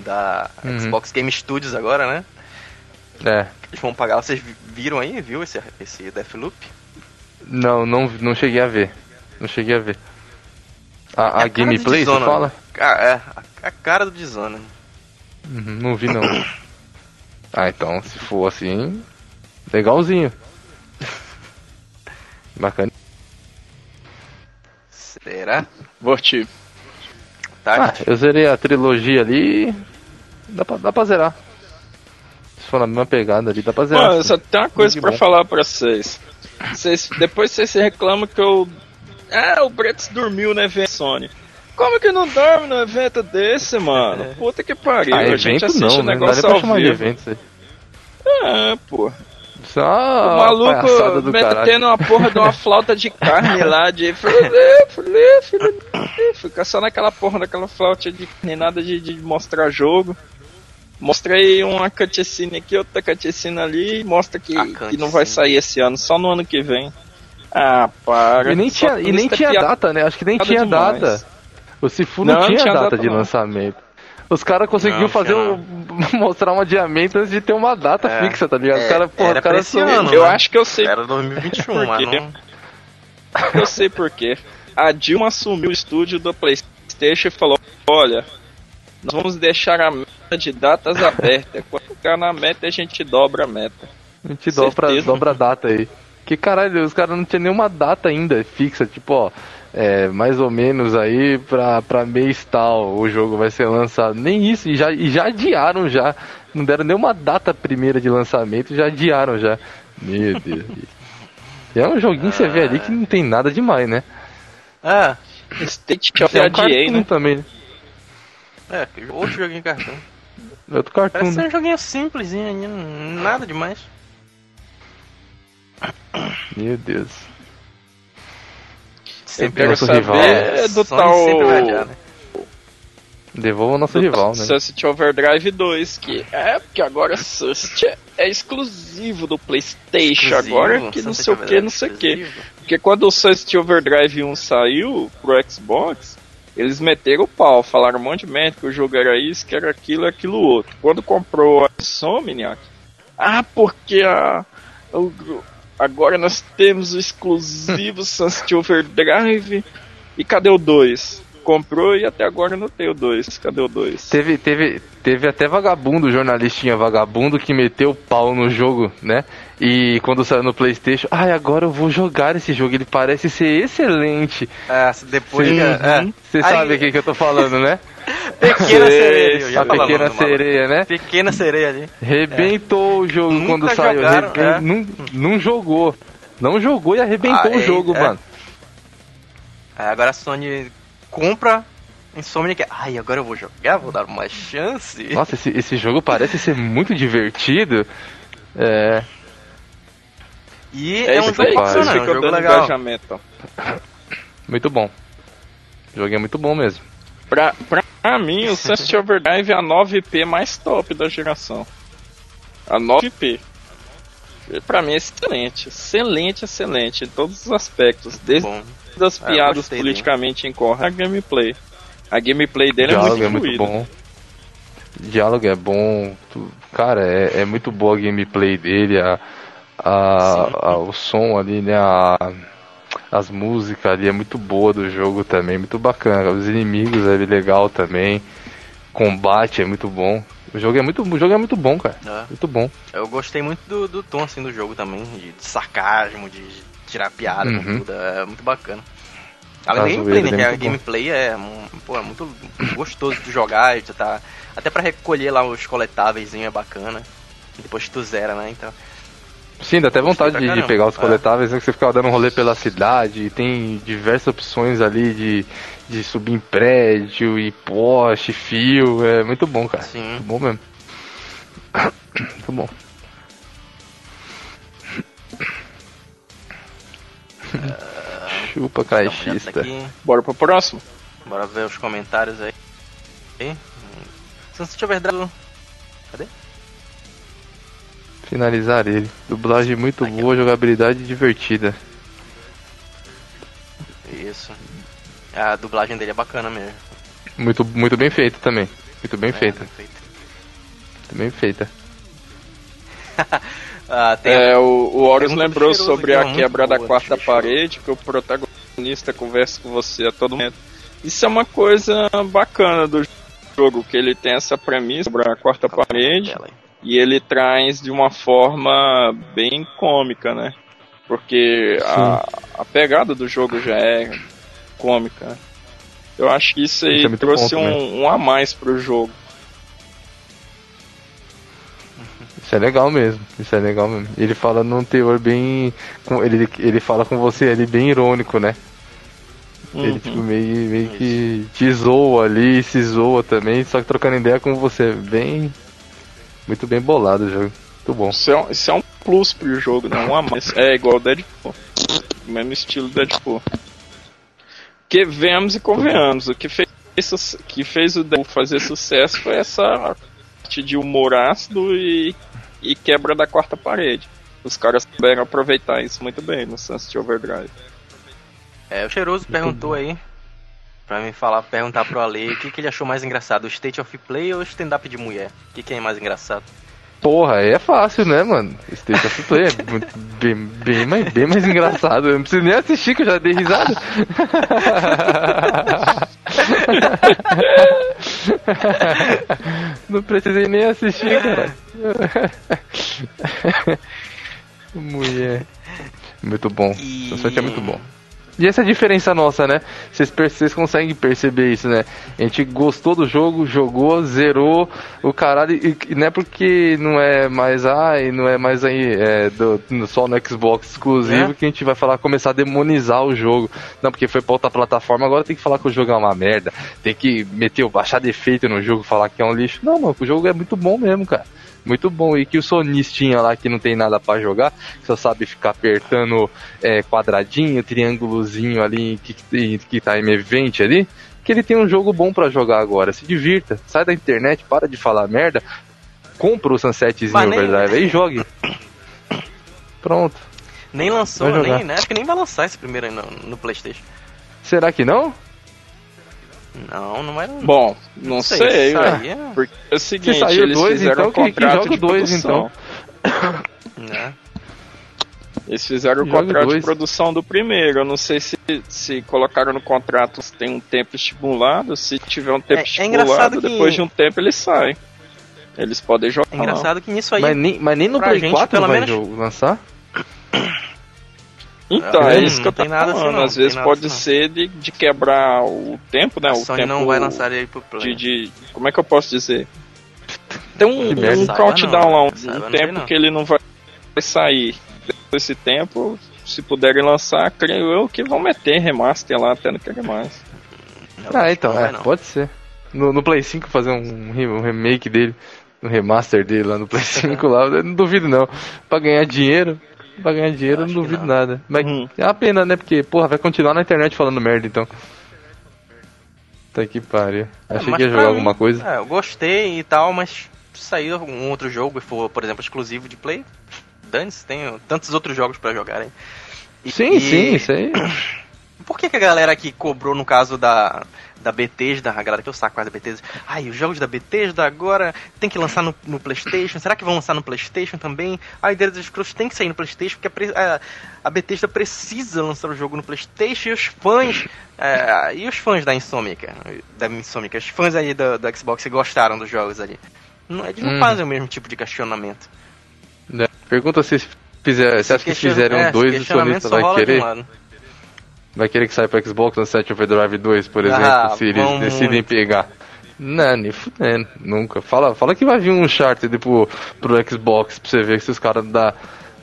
da uhum. Xbox Game Studios agora, né? É. Eles vão pagar, vocês viram aí, viu esse, esse Deathloop? Não, não, não cheguei a ver. Não cheguei a ver. A, a, é gameplay, você fala? É, a, a cara do Dishonored. Uhum, não vi não. Ah, então se for assim, legalzinho. Bacana. Será? Vorti. Tá. Ah, eu zerei a trilogia ali. Dá pra, dá pra zerar. Se for na mesma pegada ali, dá pra zerar. Mano, só tem uma coisa pra bom. falar pra vocês. vocês. Depois vocês se reclamam que eu. Ah, o Brex dormiu no evento Sony. Como que não dorme num evento desse, mano? É. Puta que pariu. Ah, a gente assiste não, o né? negócio né? ao vivo. De evento, é, pô. Só o maluco metendo uma porra de uma flauta de carne lá, de fica só naquela porra daquela flauta de carne, nada de, de mostrar jogo. Mostrei uma cutscene aqui, outra cutscene ali, mostra que, que não vai sair esse ano, só no ano que vem. Ah, para. E nem tinha, e nem tinha data, né? Acho que nem tinha demais. data. O Sifu não, não tinha, tinha, data, data de não. lançamento. Os caras conseguiram fazer um, mostrar um adiamento antes de ter uma data é, fixa, tá ligado? É, os caras, porra, era cara esse ano, Eu né? acho que eu sei. Era 2021, mas não... Eu sei por quê. A Dilma assumiu o estúdio do PlayStation e falou: Olha, nós vamos deixar a meta de datas aberta. Quando ficar na meta, a gente dobra a meta. A gente dobra, dobra a data aí. Que caralho, os caras não tinham nenhuma data ainda fixa, tipo, ó é, mais ou menos aí pra, pra mês tal o jogo vai ser lançado. Nem isso, e já, e já adiaram já. Não deram nenhuma data primeira de lançamento, já adiaram já. Meu Deus. é um joguinho que você vê ali que não tem nada demais, né? Ah, State of é um cartoon né? também. É, outro joguinho cartão. Outro cartoon. Parece um joguinho simplesinho, nada demais. Meu Deus. Sempre é nosso rival. É do Sony tal. né? Devolva o nosso do rival, né? Sunset Overdrive 2, que é, porque agora Sunset é exclusivo do PlayStation, exclusivo, agora que não sei o que, não sei o que. Porque quando o Sunset Overdrive 1 saiu pro Xbox, eles meteram o pau, falaram um monte de merda que o jogo era isso, que era aquilo, aquilo outro. Quando comprou a Insomniac, ah, porque a, o, Agora nós temos o exclusivo Sunset Overdrive. E cadê o 2? Comprou e até agora não tem o 2. Cadê o 2? Teve, teve, teve até vagabundo, jornalistinha vagabundo, que meteu o pau no jogo, né? E quando saiu no Playstation, ai, ah, agora eu vou jogar esse jogo, ele parece ser excelente. É, depois... Você é. sabe o que, que eu tô falando, né? Pequena sereia, já a pequena sereia, né? Pequena sereia ali. Rebentou é. o jogo Nunca quando saiu. Jogaram, Reben... é. não, não jogou. Não jogou e arrebentou o jogo, é. mano. É, agora a Sony compra Insomniac. Ai, agora eu vou jogar, vou dar uma chance. Nossa, esse, esse jogo parece ser muito divertido. É. E é, é um jogo bacana, é um jogo legal. Muito bom. O jogo é muito bom mesmo. Pra, pra mim, o Sunset Overdrive é a 9P mais top da geração. A 9P. Pra mim é excelente. Excelente, excelente. Em todos os aspectos. Desde bom. As é, piadas politicamente incorretas a gameplay. A gameplay dele é muito, é muito bom. Diálogo é bom. Cara, é, é muito boa a gameplay dele. A, a, a, o som ali, né? A, as músicas ali é muito boa do jogo também, muito bacana. Os inimigos é legal também. combate é muito bom. O jogo é muito, o jogo é muito bom, cara. É. Muito bom. Eu gostei muito do, do tom assim do jogo também, de, de sarcasmo, de tirar piada com Uhum. tudo, é muito bacana. Além A da gameplay, né? é Que gameplay é, pô, é muito gostoso de jogar, de tá, até pra recolher lá os coletáveis é bacana. E depois tu zera, né? Então. Sim, dá até vontade de, de pegar os É. coletáveis, né? Que você ficava dando um rolê pela cidade, e tem diversas opções ali de, de subir em prédio, e poste, fio, é muito bom, cara. Sim. Muito bom mesmo. Muito bom. Chupa, caixista. Bora pro próximo? Bora ver os comentários aí. Hum. Sunset Overdrive. Cadê? Finalizar ele. Dublagem muito Aqui, boa, jogabilidade divertida. Isso. A dublagem dele é bacana mesmo. Muito, muito bem feita também. Muito bem É, feita. bem feita. Muito bem feita. Ah, É, o, o Horus lembrou sobre aqui, a quebra muito da boa, quarta parede, que o protagonista conversa com você a todo momento. Isso é uma coisa bacana do jogo, que ele tem essa premissa sobre a quarta parede e ele traz de uma forma bem cômica, né? Porque a, a pegada do jogo já é cômica. né? Eu acho que isso aí Isso é trouxe bom um, um a mais pro jogo. Isso é legal mesmo. Isso é legal mesmo. Ele fala num teor bem. com- Ele, ele fala com você ali bem irônico, né? Ele Uhum. tipo meio, meio que te zoa ali, se zoa também, só que trocando ideia com você. Bem. Muito bem bolado o jogo. Muito bom. Isso é, um- isso é um plus pro jogo, não um a mais. É igual o Deadpool. Mesmo estilo Deadpool. Que vemos e convenhamos. O que fez, que fez o Deadpool fazer sucesso foi essa parte de humor ácido e, e quebra da quarta parede. Os caras souberam aproveitar isso muito bem no Sunset Overdrive. É, o Cheiroso perguntou aí. Pra me falar, perguntar pro Ale o que, que ele achou mais engraçado, o State of Play ou o stand-up de mulher? O que, que é mais engraçado? Porra, aí é fácil, né, mano? State of Play é muito, bem, bem, mais, bem mais engraçado. Eu não preciso nem assistir que eu já dei risada. Não precisei nem assistir, cara. Mulher. Muito bom. E- Sunset é muito bom. E essa é a diferença nossa, né? Vocês vocês conseguem perceber isso, né? A gente gostou do jogo, jogou, zerou o caralho. E, e não é porque não é mais. Ai, não é mais aí é, do- só no Xbox exclusivo É. que a gente vai falar, começar a demonizar o jogo. Não, porque foi pra outra plataforma, agora tem que falar que o jogo é uma merda. Tem que meter, o- baixar defeito no jogo, falar que é um lixo. Não, mano, o jogo é muito bom mesmo, cara. Muito bom. E que o sonistinha lá que não tem nada pra jogar, só sabe ficar apertando é, quadradinho, triângulozinho ali que, que, tá em event ali, que ele tem um jogo bom pra jogar agora. Se divirta, sai da internet, para de falar merda, compra o Sunsetzinho nem- Overdrive e jogue. Pronto. Nem lançou, nem, né? Acho que nem vai lançar esse primeiro aí no, no Playstation. Será que não? Não, não vai. Bom, não sei, sei, isso velho. é- Porque é o seguinte, saiu eles dois, fizeram então, um que- que contrato joga de dois, produção. né? Eles fizeram o contrato dois. de produção do primeiro. Eu não sei se, se colocaram no contrato se tem um tempo estimulado. Se tiver um tempo É- é engraçado estipulado, que- depois de um tempo eles saem. Eles podem jogar. É engraçado que nisso aí. Mas nem, mas nem no Play gente, 4 pelo vai menos- lançar? Então, Não, é isso que eu tô tem nada assim, não, Às vezes pode assim, ser de, de quebrar o tempo, né? a O Sony tempo não vai lançar ele pro Play. de, de- Como é que eu posso dizer? Tem um, um countdown lá, um, um tempo que ele não vai, sair. Desse tempo, se puderem lançar, creio eu que vão meter remaster lá até não querer mais. Ah, então, é, pode ser. No, no Play 5 fazer um, um remake dele, um remaster dele lá no Play 5 lá, não duvido não. Pra ganhar dinheiro, pra ganhar dinheiro eu não que duvido não. nada. Mas Uhum. é uma pena, né? Porque, porra, vai continuar na internet falando merda então. Tá que pariu. Achei Mas que ia jogar mim, alguma coisa. É, eu gostei e tal, mas se sair um outro jogo e for, por exemplo, exclusivo de Play, dane-se, tem tantos outros jogos pra jogar aí. E- Sim, e- sim, isso aí. Por que, que a galera aqui cobrou no caso da, da Bethesda, a galera que eu saco da Bethesda, ai, os jogos da Bethesda agora tem que lançar no, no Playstation, será que vão lançar no Playstation também? A ideia dos Scrolls tem que sair no Playstation, porque a, a, Bethesda precisa lançar o jogo no Playstation e os fãs, é, e os fãs da Insomniac, da Insomniac, os fãs aí do, do Xbox que gostaram dos jogos ali, não, eles não hum. fazem o mesmo tipo de questionamento. É. Pergunta se fizer, você acha que fizeram é, dois, o sonista vai querer? Vai querer que saia pro Xbox no Set Overdrive 2, por exemplo, ah, se eles decidem muito. pegar. Não, nem fudendo, nunca. Fala, fala que vai vir um Uncharted pro, pro Xbox pra você ver se os caras da,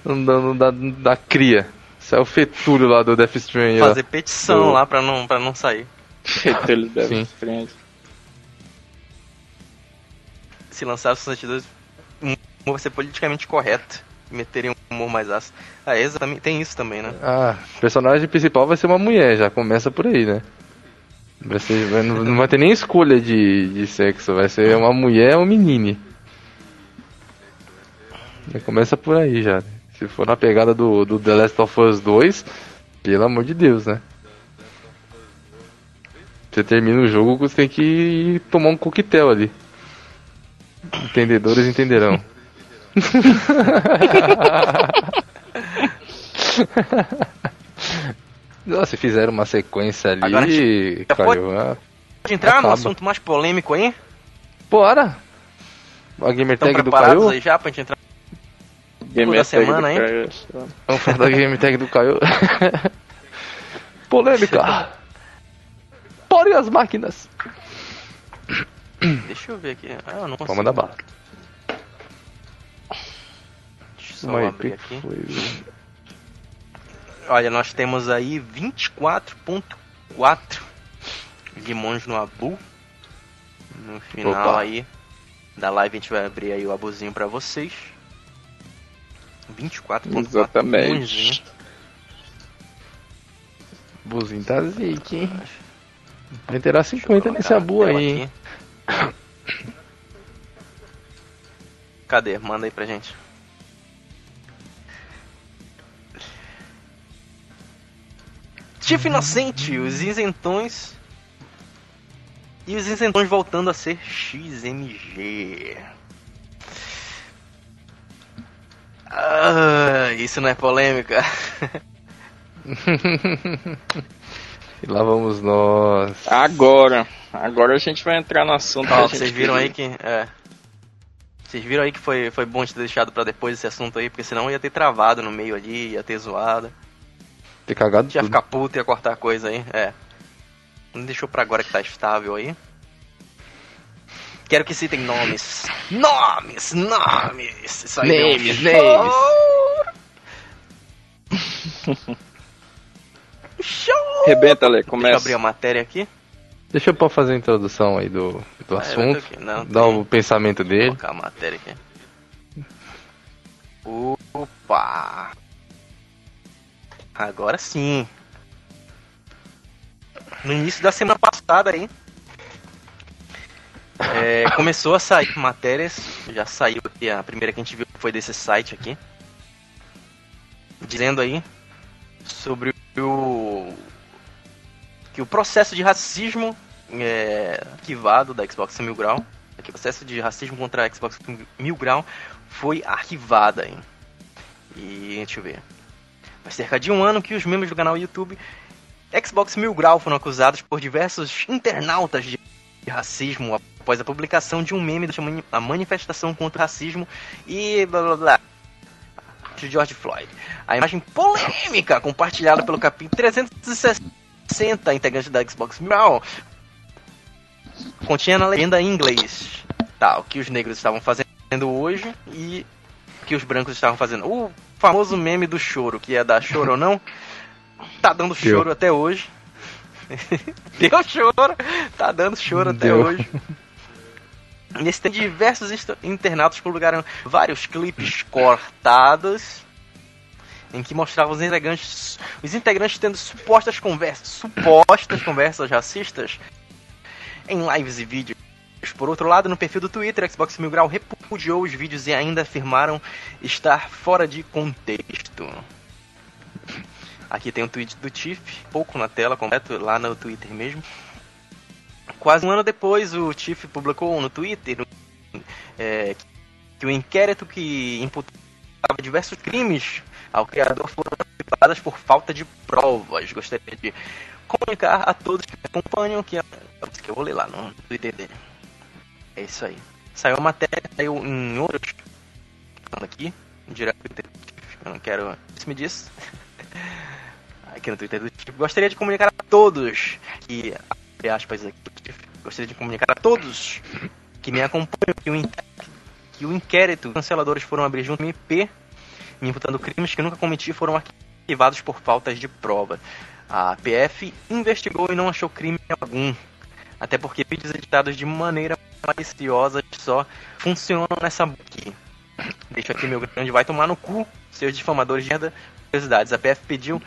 da, da, da cria. Isso é o fetulho lá do Death Stranding. Fazer lá. petição do... lá pra não, pra não sair. Fetulho do Death Stranding. Se lançar o 62, vai ser politicamente correto meterem um humor mais ácido. Ah, exatamente, tem isso também, né? Ah, personagem principal vai ser uma mulher, já começa por aí, né? Vai ser, vai, não, não, vai ter nem escolha de, de sexo, vai ser uma mulher ou um menino. Já começa por aí já. Se for na pegada do, do The Last of Us 2, pelo amor de Deus, né? Você termina o jogo, você tem que tomar um coquetel ali. Entendedores entenderão. Nossa, fizeram uma sequência ali. Agora, caiu, pode, ah, pode entrar acaba. no assunto mais polêmico aí? Bora! A Gamer Tag do Caio? aí já pra gente entrar Gamer da semana aí? Vamos falar da Gamer Tag do Caio. Polêmica! Porem as máquinas! Deixa eu ver aqui. Ah, eu não consigo. Vamos mandar bala. Só Mas abrir aqui. Foi... Olha, nós temos aí 24.4 limões no Abu. No final Opa. aí da live a gente vai abrir aí o abuzinho para vocês. 24.4 Exatamente. Buzinho tá zique, hein? Vai ter 50 nesse abu aí. Cadê? Manda aí pra gente. Tiff Inocente, os isentões. E os isentões voltando a ser XMG. Ah, isso não é polêmica. e lá vamos nós. Agora. Agora a gente vai entrar no assunto. Ah, vocês viram aí que. É. Vocês viram aí que foi, foi bom ter deixado para depois esse assunto aí, porque senão ia ter travado no meio ali, ia ter zoado. Ter cagado Ia ficar puto, ia cortar coisa aí, é. Não deixou pra agora que tá estável aí. Quero que citem nomes. Nomes, nomes! Isso aí names, names! Show! Rebenta, Ale, começa. Deixa eu abrir a matéria aqui. Deixa eu fazer a introdução aí do, do ah, assunto. Não, dar o pensamento dele. Vou colocar a matéria aqui. Opa! Agora sim. No início da semana passada aí. É, começou a sair matérias. Já saiu aqui, a primeira que a gente viu foi desse site aqui. Dizendo aí sobre o. Que o processo de racismo é, arquivado da Xbox Mil Grau. Que o processo de racismo contra a Xbox Mil Grau foi arquivado aí. E deixa eu ver. Faz cerca de um ano que os membros do canal YouTube Xbox Mil Grau foram acusados por diversos internautas de racismo após a publicação de um meme da manifestação contra o racismo e blá blá blá de George Floyd. A imagem polêmica compartilhada pelo capítulo 360 integrantes da Xbox Mil continha na legenda em inglês tá, o que os negros estavam fazendo hoje e que os brancos estavam fazendo. O famoso meme do choro, que é da choro ou não, tá dando choro Deu. até hoje. Deu choro, tá dando choro Deu. até hoje. Nesse tem diversos internautas publicaram vários clipes cortados em que mostravam os integrantes, os integrantes tendo supostas conversas, supostas conversas racistas em lives e vídeos por outro lado, no perfil do Twitter, Xbox Mil Grau repudiou os vídeos e ainda afirmaram estar fora de contexto. Aqui tem um tweet do Tiff, pouco na tela, completo, lá no Twitter mesmo. Quase um ano depois, o Tiff publicou no Twitter é, que o inquérito que imputava diversos crimes ao criador foram antecipadas por falta de provas. Gostaria de comunicar a todos que me acompanham que, que eu vou ler lá no Twitter dele. É isso aí. Saiu a matéria, saiu em outros. Aqui, direto do Twitter. Eu não quero. Isso me diz. Aqui no Twitter do tipo. Gostaria de comunicar a todos que. Abre aspas aqui. Gostaria de comunicar a todos que me acompanham que o, inquérito, que o inquérito canceladores foram abrir junto ao MP me imputando crimes que nunca cometi foram arquivados por faltas de prova. A PF investigou e não achou crime algum. Até porque vídeos editados de maneira maliciosa só funcionam nessa aqui. Deixa aqui meu grande vai tomar no cu, seus difamadores de merda. Curiosidades. A PF pediu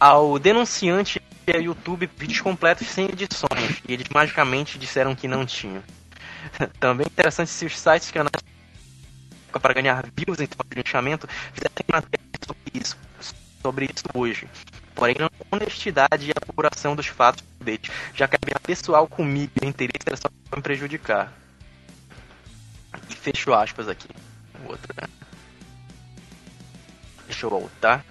ao denunciante e ao YouTube vídeos completos sem edições. E eles magicamente disseram que não tinham. Também é interessante se os sites analisam para ganhar views em troca de linchamento fizerem matéria sobre isso, sobre isso hoje. Porém, não honestidade e apuração dos fatos deles, já que a pessoal comigo e interesse era só me prejudicar. E fechou aspas aqui. Outra. Né? Deixa eu voltar.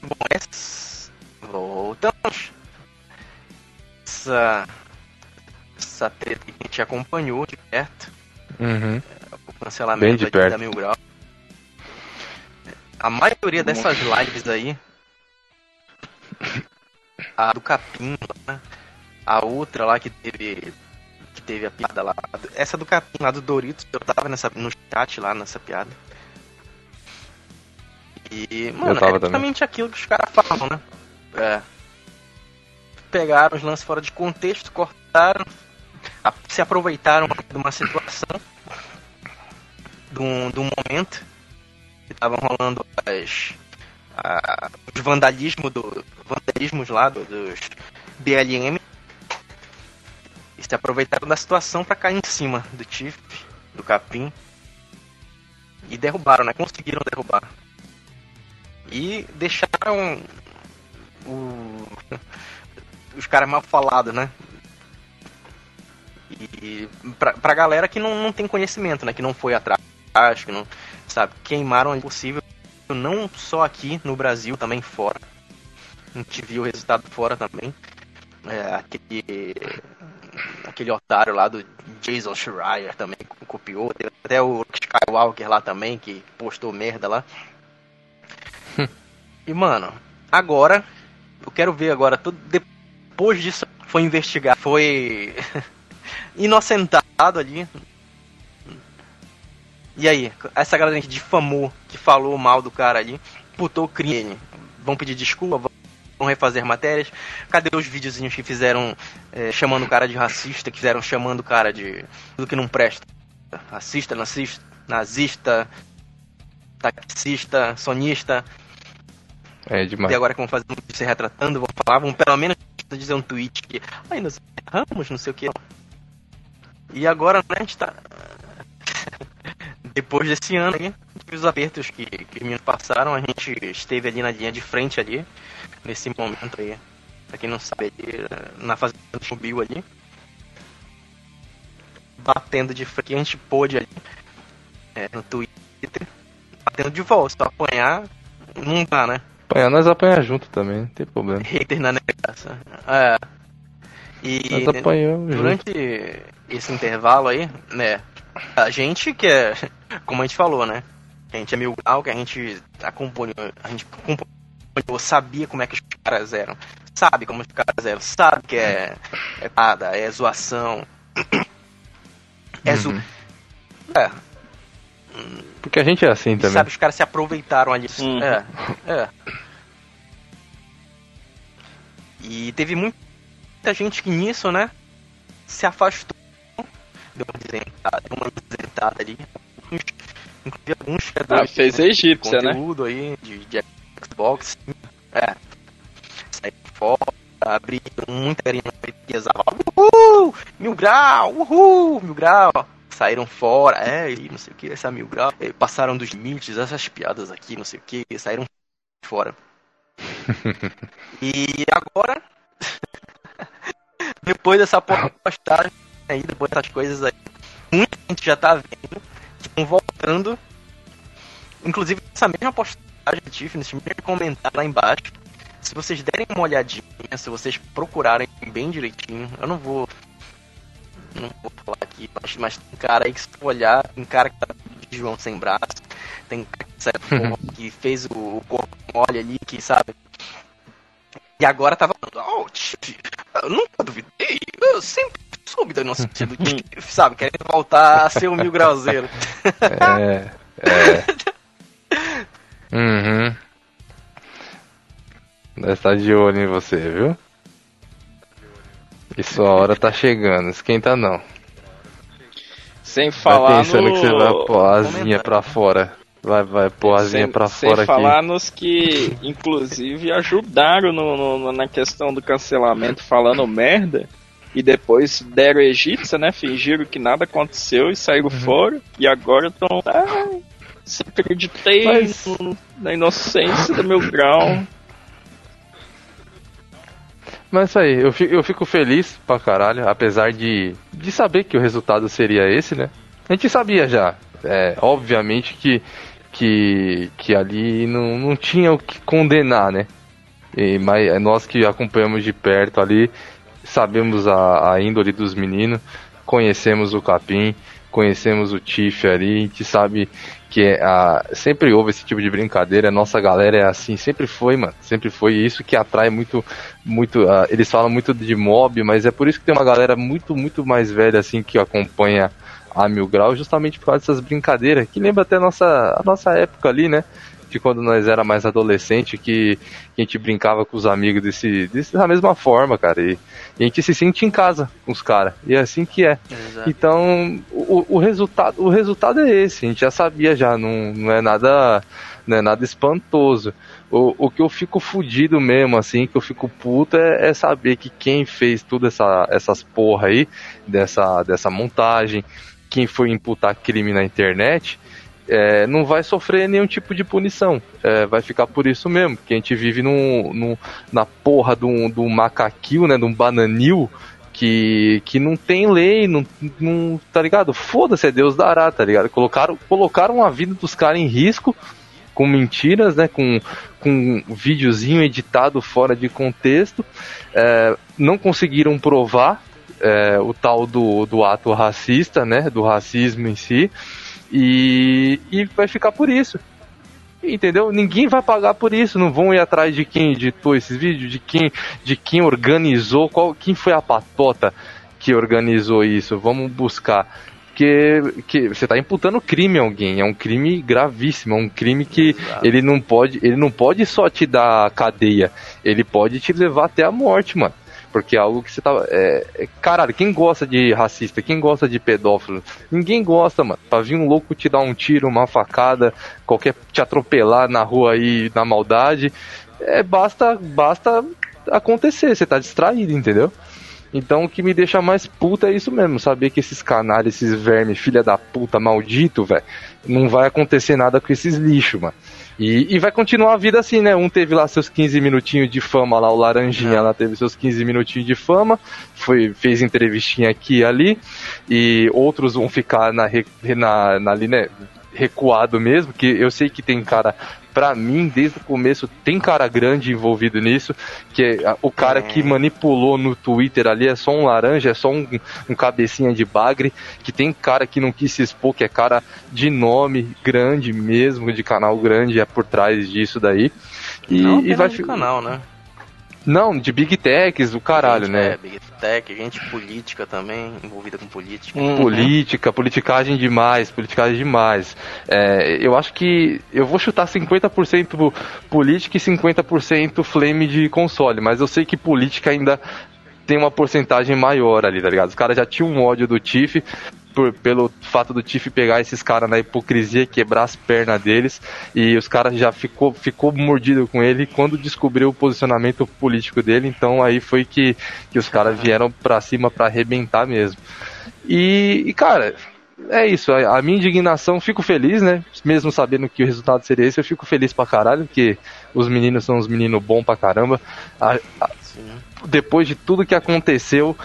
Bom, essa... voltamos. Essa essa treta que a gente acompanhou de perto. Uhum. O cancelamento da Mil Grau. A maioria dessas lives aí. A do Capim, né? a outra lá que teve. Que teve a piada lá. Essa do Capim lá do Doritos, eu tava nessa, no chat lá nessa piada. E, mano, é exatamente aquilo que os caras falam, né? É. Pegaram os lances fora de contexto, cortaram, se aproveitaram de uma situação, de um, de um momento que estavam rolando as, a, os vandalismo do, vandalismos lá do, dos BLM e se aproveitaram da situação para cair em cima do Tiff, do Capim e derrubaram, né? Conseguiram derrubar. E deixaram o, os caras mal falados, né? E pra, pra galera que não, não tem conhecimento, né? Que não foi atrás, que não. Sabe, queimaram o possível, não só aqui no Brasil, também fora. A gente viu o resultado fora também. É, aquele, aquele otário lá do Jason Schreier também copiou. Teve até o Skywalker lá também, que postou merda lá. e mano, agora, eu quero ver agora, tudo depois disso foi investigar, foi inocentado ali. E aí, essa galera que difamou, que falou mal do cara ali, putou o crime. Vão pedir desculpa, vão refazer matérias. Cadê os videozinhos que fizeram é, chamando o cara de racista, que fizeram chamando o cara de tudo que não presta? Racista, nazista, nazista, taxista, sonista. É demais. E agora que vão fazer um se retratando, vão falar, vão pelo menos dizer um tweet que ai, nós erramos, não sei o que. E agora, né, a gente tá. Depois desse ano aí, os apertos que, que me passaram, a gente esteve ali na linha de frente ali, nesse momento aí. Pra quem não sabe, ali, na fazenda subiu ali. Batendo de frente, a gente pôde ali é, no Twitter, batendo de volta, só apanhar não dá, né? Apanhar nós apanhar junto também, não tem problema. Hater na negação. É. E nós apanhamos durante junto esse intervalo aí, né? A gente que é, como a gente falou, né? A gente é mil grau, que a gente acompanhou, a gente acompanhou, sabia como é que os caras eram, sabe como os caras eram, sabe que é, é nada, é zoação, é zo... Uhum. É. Porque a gente é assim também. Sabe, os caras se aproveitaram ali. Uhum. É, é. E teve muita gente que nisso, né? Se afastou deu uma isentada, deu uma isentada ali. Inclusive alguns criadores ah, fez a egípcia, né? conteúdo né? aí de, de Xbox. É. Saí fora, abri muita pesava. Uhul! Mil grau! Uhul! Mil grau! saíram fora, é, e não sei o que, essa mil graus, passaram dos limites, essas piadas aqui, não sei o que, saíram fora. e agora, depois dessa postagem aí, depois dessas coisas aí, muita gente já tá vendo estão voltando. Inclusive, essa mesma postagem do Tiff, nesse mesmo comentário lá embaixo, se vocês derem uma olhadinha, se vocês procurarem bem direitinho, eu não vou. Não vou falar aqui, mas, mas tem cara aí que se olhar, tem cara que tá de João sem braço, tem cara que, que fez o, o corpo mole ali, que sabe. E agora tava falando, oh, Tiff, eu nunca duvidei, eu sempre soube da inocência do Tiff, sabe? Querendo voltar a ser o mil grauzeiro. É, é. Uhum. Deve estar de olho em você, viu? E sua hora tá chegando, esquenta não. Sem falar vai pensando no... que você vai pôr a asinha pra fora. Vai, vai pôr a asinha sem, pra sem fora falar aqui. nos que, inclusive, ajudaram no, no- na questão do cancelamento falando merda. E depois deram egípcia, né? Fingiram que nada aconteceu e saíram Uhum. fora. E agora estão. Ah, se acreditei Mas- na inocência do meu grau. Mas isso aí, eu fico, eu fico feliz pra caralho, apesar de, de saber que o resultado seria esse, né? A gente sabia já. É, obviamente que, que, que ali não, não tinha o que condenar, né? E, mas é nós que acompanhamos de perto ali, sabemos a, a índole dos meninos, conhecemos o Capim, conhecemos o Tiff ali, a gente sabe que é a, sempre houve esse tipo de brincadeira, a nossa galera é assim, sempre foi, mano, sempre foi e isso que atrai muito, muito, ah, eles falam muito de mob, mas é por isso que tem uma galera muito, muito mais velha assim que acompanha a Mil Grau, justamente por causa dessas brincadeiras, que lembra até a nossa, a nossa época ali, né? De quando nós era mais adolescente, que, que a gente brincava com os amigos desse, desse, da mesma forma, cara. E, e a gente se sente em casa com os caras. E é assim que é. Exato. Então, o, o, resultado, o resultado é esse. A gente já sabia já, não, não é nada não é nada espantoso. O, o que eu fico fudido mesmo, assim, que eu fico puto é, é saber que quem fez tudo essa, essas porra aí, dessa, dessa montagem, quem foi imputar crime na internet, é, não vai sofrer nenhum tipo de punição. É, vai ficar por isso mesmo, porque a gente vive num, num, na porra de um, de um macaquil, né, de um bananil, que, que não tem lei, não, não tá ligado? Foda-se, é Deus dará, tá ligado? Colocaram, colocaram a vida dos caras em risco com mentiras, né? Com, com um videozinho editado fora de contexto. É, não conseguiram provar é, o tal do, do ato racista, né? Do racismo em si. E, e vai ficar por isso. Entendeu? Ninguém vai pagar por isso. Não vão ir atrás de quem editou esses vídeos, de quem, de quem organizou, qual, quem foi a patota que organizou isso. Vamos buscar. Que, que você está imputando crime a alguém. É um crime gravíssimo. É um crime que Exato. ele não pode. Ele não pode só te dar cadeia. Ele pode te levar até a morte, mano. Porque é algo que você tava. É, é, caralho, quem gosta de racista? Quem gosta de pedófilo? Ninguém gosta, mano. Pra vir um louco te dar um tiro, uma facada, qualquer te atropelar na rua aí na maldade. É, basta, basta acontecer, você tá distraído, entendeu? Então o que me deixa mais puta é isso mesmo, saber que esses canalhas, esses vermes, filha da puta, maldito, velho, não vai acontecer nada com esses lixos, mano. E, e vai continuar a vida assim, né? Um teve lá seus 15 minutinhos de fama lá, o Laranjinha lá teve seus 15 minutinhos de fama, foi, fez entrevistinha aqui e ali, e outros vão ficar na, na, na ali, né? Recuado mesmo, que eu sei que tem cara, pra mim, desde o começo, tem cara grande envolvido nisso, que é o cara que manipulou no Twitter ali é só um laranja, é só um, um cabecinha de bagre, que tem cara que não quis se expor, que é cara de nome grande mesmo, de canal grande, é por trás disso daí. E, não e vai de fi- canal, né? Não, de Big Techs, o caralho, gente, né? É, Big Tech, gente política também, envolvida com política. Uhum. Política, politicagem demais, politicagem demais. É, eu acho que eu vou chutar 50% política e 50% flame de console, mas eu sei que política ainda tem uma porcentagem maior ali, tá ligado? Os caras já tinham um ódio do Tiff por- pelo fato do Tiff pegar esses caras na hipocrisia, quebrar as pernas deles, e os caras já ficou, ficou mordido com ele quando descobriu o posicionamento político dele, então aí foi que, que os caras vieram pra cima pra arrebentar mesmo. E, e, cara, é isso, a, minha indignação, fico feliz, né? Mesmo sabendo que o resultado seria esse, eu fico feliz pra caralho, porque os meninos são os meninos bons pra caramba. A, a, depois de tudo que aconteceu,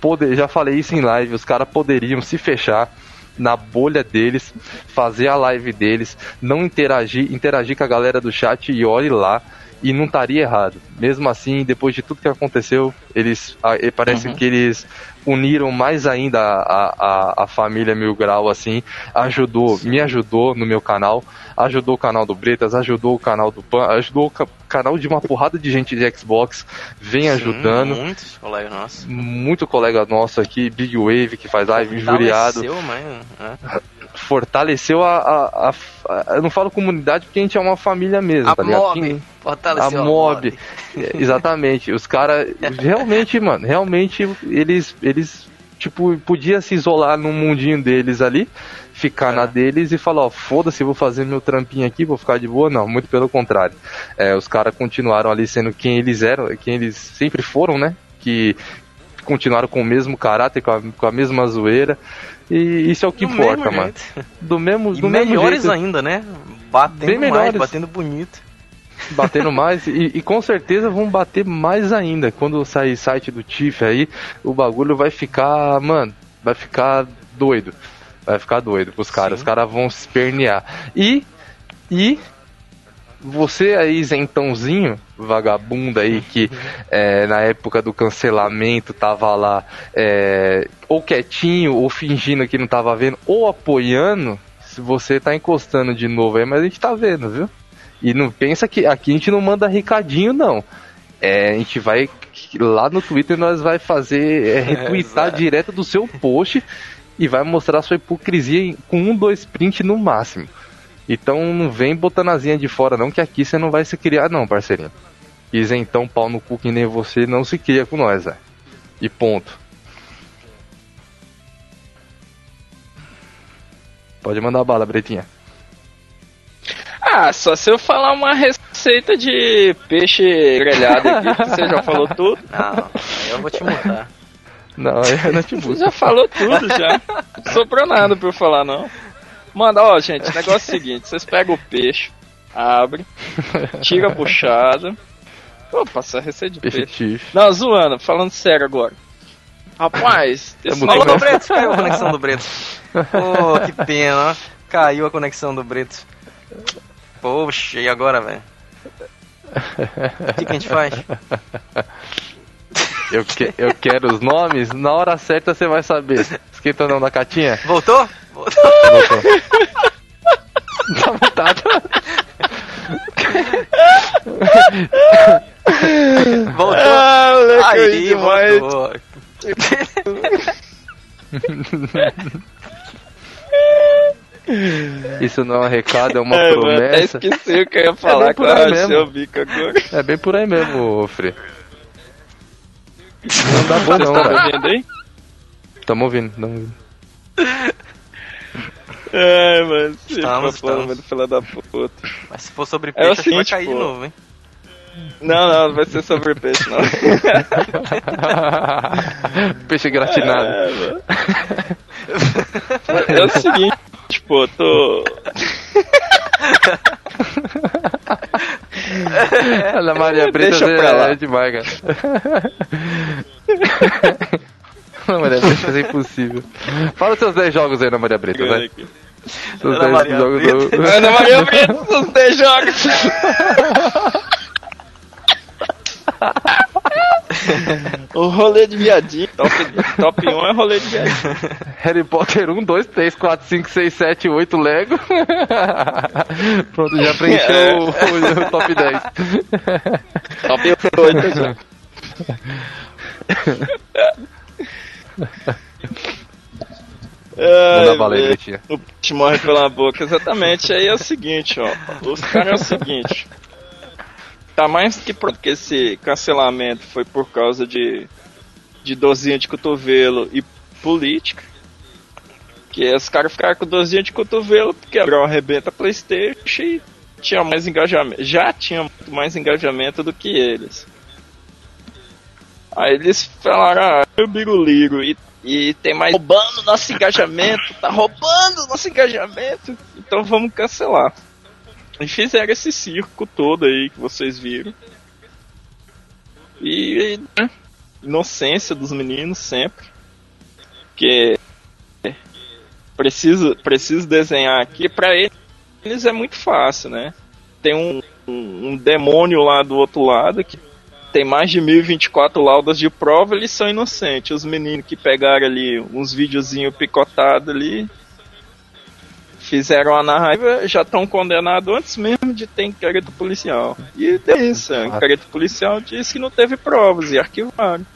poder, já falei isso em live, os caras poderiam se fechar na bolha deles, fazer a live deles, não interagir, interagir com a galera do chat e olhe lá e não estaria errado. Mesmo assim, depois de tudo que aconteceu, eles parece uhum. que eles uniram mais ainda a, a, a, família Mil Grau, assim, ajudou, me ajudou no meu canal, ajudou o canal do Bretas, ajudou o canal do Pan, ajudou o canal de uma porrada de gente de Xbox, vem Sim, ajudando. Muitos colegas nossos. Muito colega nosso aqui, Big Wave, que faz live, injuriado. Mas, é fortaleceu a, a, a, Eu não falo comunidade porque a gente é uma família mesmo, a tá ligado? Mob. Fortaleceu a mob. mob. É, exatamente. Os caras, realmente, mano, realmente eles, eles, tipo, podia se isolar num mundinho deles ali, ficar é. na deles e falar, ó, foda-se, vou fazer meu trampinho aqui, vou ficar de boa. Não, muito pelo contrário. É, os caras continuaram ali sendo quem eles eram, quem eles sempre foram, né? Que, continuaram com o mesmo caráter, com a, com a mesma zoeira. E isso é o que do importa, mano. Do mesmo, e do melhores mesmo ainda, né? Batendo Bem mais, batendo bonito. Batendo mais e, e, com certeza vão bater mais ainda. Quando sair site do Tiff aí, o bagulho vai ficar, mano, vai ficar doido. Vai ficar doido pros caras. Sim. Os caras vão se espernear. E, e você aí, zentãozinho, vagabundo aí, que é, na época do cancelamento tava lá é, ou quietinho, ou fingindo que não tava vendo, ou apoiando, se você tá encostando de novo aí, mas a gente tá vendo, viu? E não pensa que aqui a gente não manda recadinho, não. É, a gente vai lá no Twitter nós vai fazer é, retweetar é, direto do seu post e vai mostrar sua hipocrisia com um, dois print no máximo. Então não vem botando asinha de fora não, que aqui você não vai se criar não, parceirinho. Isentão, pau no cu que nem você, não se cria com nós, velho. E ponto. Pode mandar bala, Bretinha. Ah, só se eu falar uma receita de peixe grelhado aqui, você já falou tudo. Não, eu vou te mudar. Não, mudo. Você já falou tudo já. Não sobrou nada pra eu falar, não. Manda, ó, gente, o negócio é o seguinte: vocês pegam o peixe, abrem, tira a puxada. Opa, essa receita de peixe. peixe. Não, zoando, falando sério agora. Rapaz, é falou do Breto, caiu a conexão do Breto. Pô, que pena, ó. Caiu a conexão do Breto. Poxa, e agora, velho? O que, que a gente faz? Eu, que, eu quero os nomes, na hora certa você vai saber. Esquenta o nome da catinha? Voltou? Voltou. Voltou. tá mutado. voltou. Ah, Aí, voltou. Isso não é um recado, é uma é, promessa. Mano, esqueci o que eu ia falar é com a seu bico agora. É bem por aí mesmo, Fre. Não dá bom não, tá me ouvindo aí? Tamo ouvindo, tamo ouvindo. Ai, mano, estamos, estamos. Filha da puta. Mas se for sobre peixe, é assim, vai cair pô. de novo, hein? Não, não, não vai ser sobre peixe, não. peixe gratinado. É, é o seguinte, tipo, tô. Ana Maria Brita é, é demais, cara. Ana Maria Brita é impossível. Fala os seus 10 jogos aí, Ana Maria Brita, vai. Seus 10 jogos do. Ana Maria Brita, seus 10 jogos. O rolê de viadinho. Top, top 1 é rolê de viadinho. Harry Potter 1, 2, 3, 4, 5, 6, 7, 8 Lego. Pronto, já preencheu é. o, o, top 10. top 8 já. Manda bala aí, Betinha. O te morre pela boca, exatamente. Aí é o seguinte, ó. Os caras é o seguinte. Tá mais que porque esse cancelamento foi por causa de, de dorzinha de cotovelo e política. Que os caras ficaram com dorzinha de cotovelo porque abriu arrebenta Playstation e tinha mais engajamento. Já tinha muito mais engajamento do que eles. Aí eles falaram, ah, eu biruliro. E, e tem mais roubando nosso engajamento, tá roubando nosso engajamento, então vamos cancelar. E fizeram esse circo todo aí que vocês viram. E né, inocência dos meninos sempre. Que preciso, preciso desenhar aqui para eles é muito fácil, né? Tem um, um, um demônio lá do outro lado que tem mais de 1024 laudas de prova, eles são inocentes. Os meninos que pegaram ali uns videozinhos picotados ali, fizeram a narrativa, já estão condenados antes mesmo de ter inquérito policial. E é isso, o inquérito policial disse que não teve provas e arquivaram.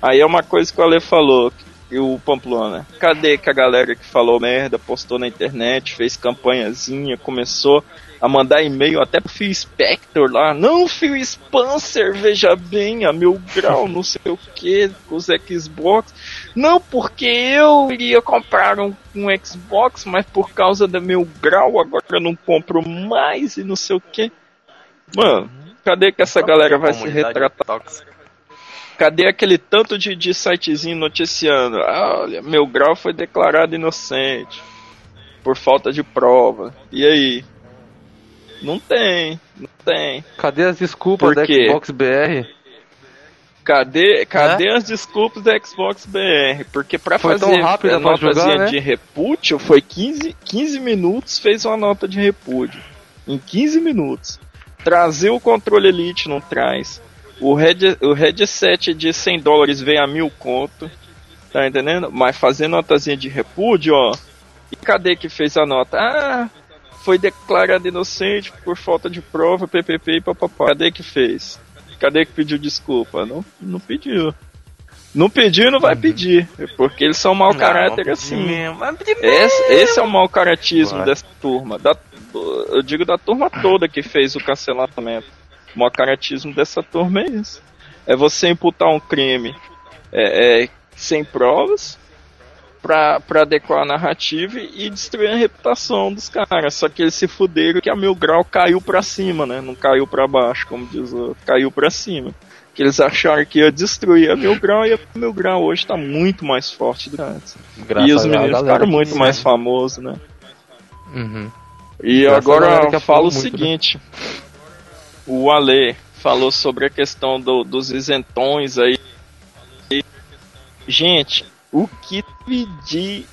Aí é uma coisa que o Ale falou, e o Pamplona. Cadê que a galera que falou merda, postou na internet, fez campanhazinha, começou a mandar e-mail até pro Phil Spector lá. Não, Phil Spencer, veja bem, a meu grau, não sei o que, com os Xbox. Não, porque eu iria comprar um, um Xbox, mas por causa do meu grau agora eu não compro mais e não sei o que. Mano, cadê que essa galera vai se retratar? Tóxica. Cadê aquele tanto de, de sitezinho noticiando? Ah, olha, meu grau foi declarado inocente por falta de prova. E aí? Não tem, não tem. Cadê as desculpas da Xbox BR? Cadê, cadê é? as desculpas da Xbox BR? Porque para fazer a notazinha né? de repúdio foi 15, 15 minutos, fez uma nota de repúdio. Em 15 minutos. Trazer o controle Elite não traz. O, head, o headset de 100 dólares vem a mil conto. Tá entendendo? Mas fazer notazinha de repúdio, ó. E cadê que fez a nota? Ah, foi declarado inocente por falta de prova, PPP e papapá. Cadê que fez? Cadê que pediu desculpa? Não, não pediu. Não pediu não vai uhum. pedir. Porque eles são mau caráter assim. Esse, esse, é o mau caratismo dessa turma. Da, eu digo da turma toda que fez o cancelamento. O mau caratismo dessa turma é isso. É você imputar um crime é, é, sem provas pra, adequar a narrativa e destruir a reputação dos caras. Só que eles se fuderam que a Mil Grau caiu pra cima, né? Não caiu pra baixo, como diz o outro. Caiu pra cima. Que eles acharam que ia destruir a Mil Grau e a Mil Grau hoje tá muito mais forte do que antes. Graças e os meninos ficaram muito mais famosos, né? Uhum. E Graças agora eu falo o né? seguinte. Né? O Ale falou sobre a questão do, dos isentões aí. Gente, o que pedir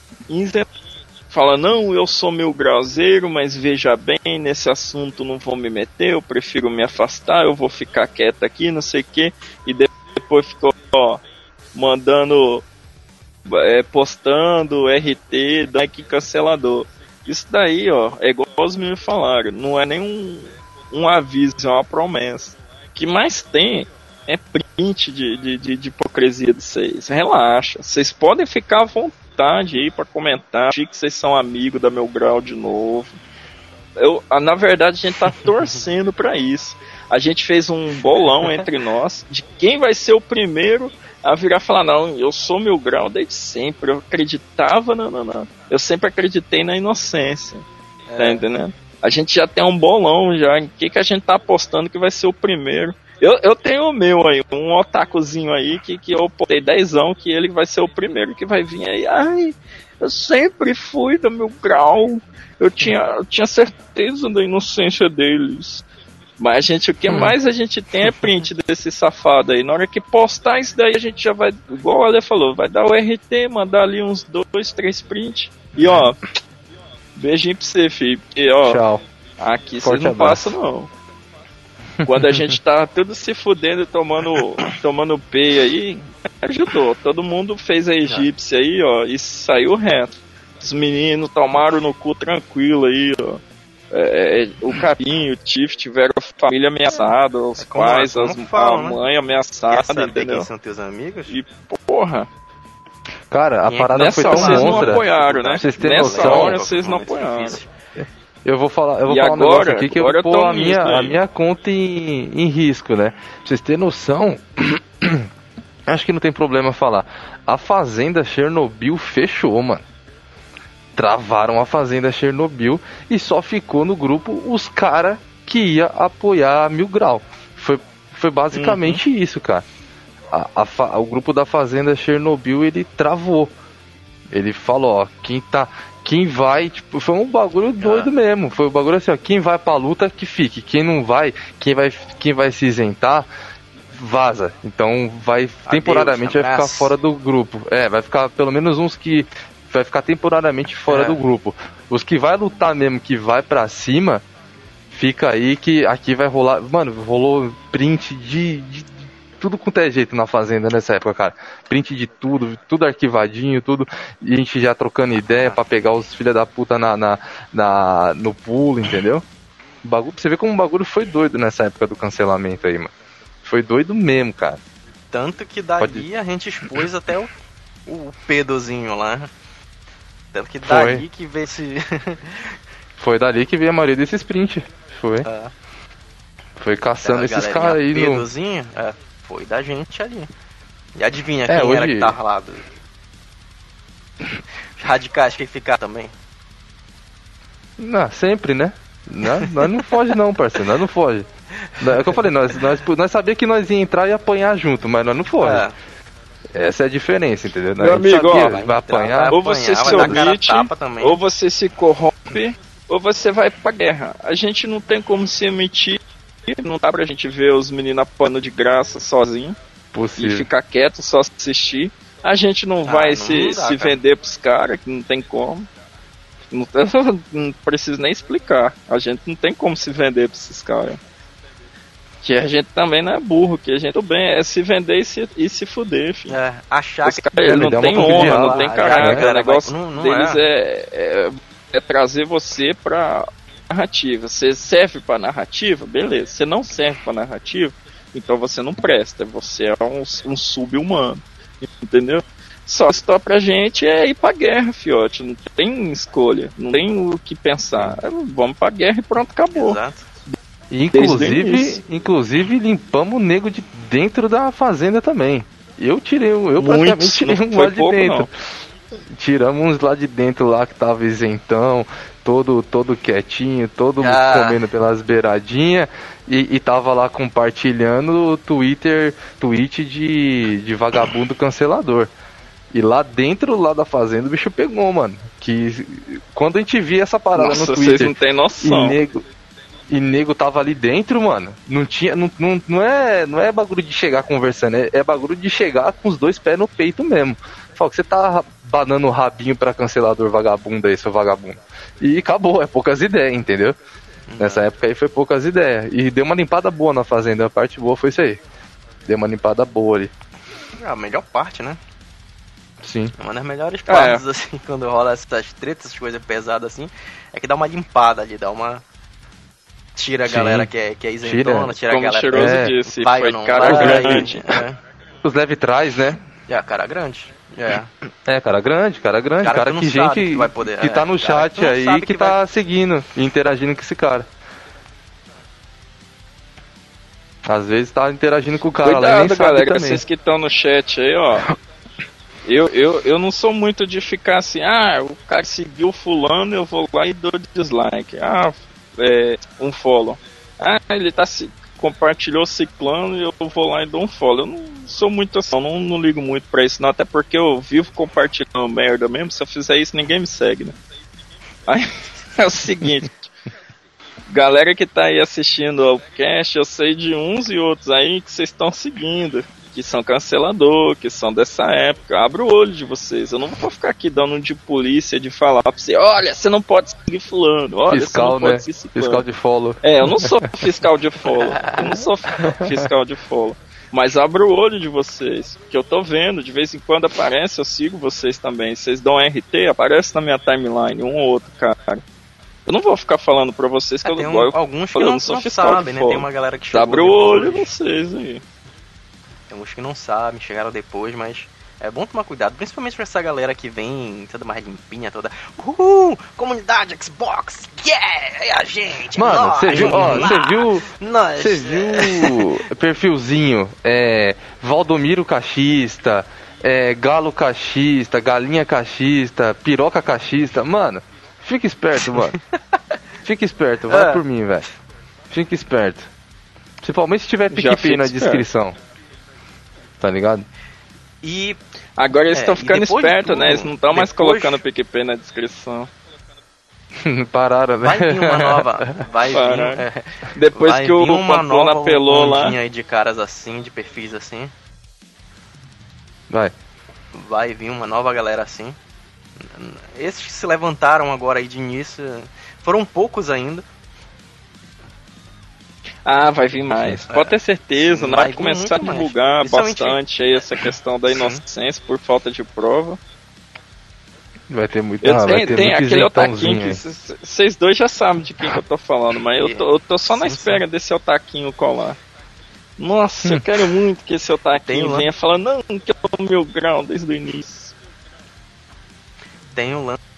fala, não, eu sou meu grauzeiro, mas veja bem, nesse assunto não vou me meter, eu prefiro me afastar, eu vou ficar quieto aqui, não sei o que, e depois ficou, ó, mandando, é, postando RT, like cancelador. Isso daí, ó, é igual os meninos falaram, não é nem um, um aviso, é uma promessa. O que mais tem é print de, de, de, de hipocrisia de vocês. Relaxa. Vocês podem ficar à vontade aí para comentar. Achei que vocês são amigos da meu grau de novo. Eu, na verdade, a gente tá torcendo para isso. A gente fez um bolão entre nós de quem vai ser o primeiro a virar e falar, não, eu sou meu grau desde sempre. Eu acreditava, não. Eu sempre acreditei na inocência. É. Tá entendendo? A gente já tem um bolão já. Em que, que a gente tá apostando que vai ser o primeiro? Eu, eu tenho o meu aí, um otakuzinho aí que, que eu botei dezão que ele vai ser o primeiro que vai vir aí. Ai, eu sempre fui do meu grau. Eu tinha, eu tinha certeza da inocência deles. Mas, gente, o que hum. mais a gente tem é print desse safado aí. Na hora que postar isso daí, a gente já vai, igual o Ale falou, vai dar o RT, mandar ali uns dois, três prints. E ó, beijinho pra você, filho. E ó, Tchau. aqui você não passa não. Quando a gente tá tudo se fudendo tomando, tomando P aí, ajudou. Todo mundo fez a egípcia aí, ó, e saiu reto. Os meninos tomaram no cu tranquilo aí, ó. É, é o Capinho, o Tiff tiveram a família ameaçada, os é pais, as, fala, a né? mãe né? ameaçada, entendeu? quem são teus amigos? E porra. Cara, a parada foi tão vocês não apoiaram, né? Vocês têm Nessa noção, hora vocês não apoiaram. Difícil. Eu vou falar, eu vou e falar agora, um negócio aqui que eu vou pôr a minha, a minha conta em, em risco, né? Pra vocês terem noção, acho que não tem problema falar. A fazenda Chernobyl fechou, mano. Travaram a fazenda Chernobyl e só ficou no grupo os cara que ia apoiar a Mil Grau. Foi, foi basicamente uhum. isso, cara. a, a, o grupo da Fazenda Chernobyl ele travou. Ele falou, ó, quem tá. Quem vai, tipo, foi um bagulho doido ah. mesmo. Foi um bagulho assim, ó, quem vai pra luta que fique. Quem não vai, quem vai, quem vai se isentar, vaza. Então vai Adeus, temporariamente vai ficar fora do grupo. É, vai ficar pelo menos uns que vai ficar temporariamente fora é. do grupo. Os que vai lutar mesmo, que vai para cima, fica aí que aqui vai rolar. Mano, rolou print de, de tudo com é jeito na fazenda nessa época, cara. Print de tudo, tudo arquivadinho, tudo. E a gente já trocando ideia para pegar os filha da puta na, na, na, no pulo, entendeu? Bagulho, você vê como o bagulho foi doido nessa época do cancelamento aí, mano. Foi doido mesmo, cara. Tanto que dali Pode... a gente expôs até o, o pedozinho lá. Tanto que dali foi. que vê se. foi dali que veio a maioria desses print. Foi. É. Foi caçando esses caras aí pedozinho, no. É, foi da gente ali. E adivinha é, quem hoje... era que tava lá? Do... Radicais que ficar também. Não, sempre, né? Não, nós não foge não, parceiro, nós não foge. É o que eu falei, nós, nós, nós sabia que nós ia entrar e apanhar junto, mas nós não foge. É. Essa é a diferença, entendeu? Meu amigo, ó, vai, vai apanhar, ou você se omite, ou você se corrompe, ou você vai pra guerra. A gente não tem como se emitir não dá pra gente ver os meninos apanhando de graça sozinho. Possível. E ficar quieto, só assistir. A gente não ah, vai não se, dá, se vender pros caras, que não tem como. Não, não preciso nem explicar. A gente não tem como se vender pra esses caras. Que a gente também não é burro, que a gente bem é se vender e se, e se fuder, filho. É, achar Os que. Cara, não tem honra, não tem caráter. O negócio não, não deles é. É, é, é trazer você pra narrativa. Você serve para narrativa, beleza. Você não serve para narrativa, então você não presta. Você é um, um sub-humano, entendeu? Só que pra gente é ir pra guerra, fiote. Não tem escolha, não tem o que pensar. Vamos pra guerra e pronto, acabou. Exato. Inclusive, inclusive limpamos o nego de dentro da fazenda também. Eu tirei, eu praticamente tirei um lá de pouco, dentro. Não. Tiramos uns lá de dentro lá que tava isentão, todo todo quietinho, todo ah. comendo pelas beiradinhas e, e tava lá compartilhando o Twitter, tweet de, de vagabundo cancelador. E lá dentro lá da fazenda o bicho pegou, mano. Que quando a gente via essa parada Nossa, no Twitter. Vocês não tem noção. E nego, e nego tava ali dentro, mano. Não tinha. Não, não, não, é, não é bagulho de chegar conversando, é, é bagulho de chegar com os dois pés no peito mesmo. Fala que você tá banando o rabinho pra cancelador vagabundo aí, seu vagabundo. E acabou, é poucas ideias, entendeu? Nessa época aí foi poucas ideias. E deu uma limpada boa na fazenda, a parte boa foi isso aí. Deu uma limpada boa ali. É a melhor parte, né? Sim. Uma das melhores partes, é. assim, quando rola essas tretas, essas coisas pesadas assim, é que dá uma limpada ali, dá uma. Tira a Sim. galera que é, que é isentona, tira, tira a galera que é, disse, vai foi cara vai, grande. É. Os leve trás, né? É, cara grande. É. É, cara grande, cara grande, cara, cara que, que gente que, vai poder, que é, tá no chat que aí que, que tá vai... seguindo e interagindo com esse cara. Às vezes tá interagindo com o cara Cuidado, lá nem galera, também. vocês que estão no chat aí, ó. Eu, eu, eu não sou muito de ficar assim, ah, o cara seguiu fulano, eu vou lá e dou dislike. Ah, é, um follow. Ah, ele tá se compartilhou ciclano e eu vou lá e dou um follow. Eu não sou muito assim, não, não ligo muito pra isso, não, até porque eu vivo compartilhando merda mesmo. Se eu fizer isso, ninguém me segue, né? Aí é o seguinte. Galera que tá aí assistindo ao cast, eu sei de uns e outros aí que vocês estão seguindo que são cancelador, que são dessa época. Abra o olho de vocês. Eu não vou ficar aqui dando de polícia de falar pra você, olha, você não pode seguir fulano, olha, fiscal, você não né? pode seguir Fiscal de follow. É, eu não sou fiscal de follow. Eu não sou fiscal de follow. Mas abra o olho de vocês, que eu tô vendo, de vez em quando aparece, eu sigo vocês também. Vocês dão RT, aparece na minha timeline, um ou outro, cara. Eu não vou ficar falando pra vocês que é, eu não um, Alguns que não, não sabem, né? Tem uma galera que chegou Abre o olho de vocês aí. Tem uns que não sabem, chegaram depois, mas é bom tomar cuidado, principalmente pra essa galera que vem toda mais limpinha, toda. Uhul! Comunidade Xbox! Yeah! É a gente! Mano, você viu, você viu. Você viu perfilzinho? É. Valdomiro Cachista, é, Galo Cachista, Galinha Cachista, Piroca Cachista. Mano, fica esperto, mano. fica esperto, vai é. por mim, velho. Fica esperto. Principalmente se tiver PicPay na descrição. Tá ligado? E Agora eles É, estão e ficando espertos, né? Eles não estão mais colocando o PicPay na descrição. Pararam, né? vai vir uma nova. Vai vir. Caraca. é, Depois vai que o vir uma Pamplona nova apelou lá. aí de caras assim, de perfis assim. Vai. Vai vir uma nova galera assim. Esses que se levantaram agora aí de início foram poucos ainda. Ah, vai vir mais. Pode ter certeza, Sim, vai Vai começar a divulgar bastante aí essa questão da Sim. inocência por falta de prova. Vai ter muito. Eu ah, vai tenho, ter tem muito aquele otaquinho que vocês dois já sabem de quem que eu tô falando, mas eu tô, eu tô só na Sim, espera desse otaquinho colar. Nossa, eu quero muito que esse Tem otaquinho venha falar, não, que eu tô no meu grau desde o início. Tem o lance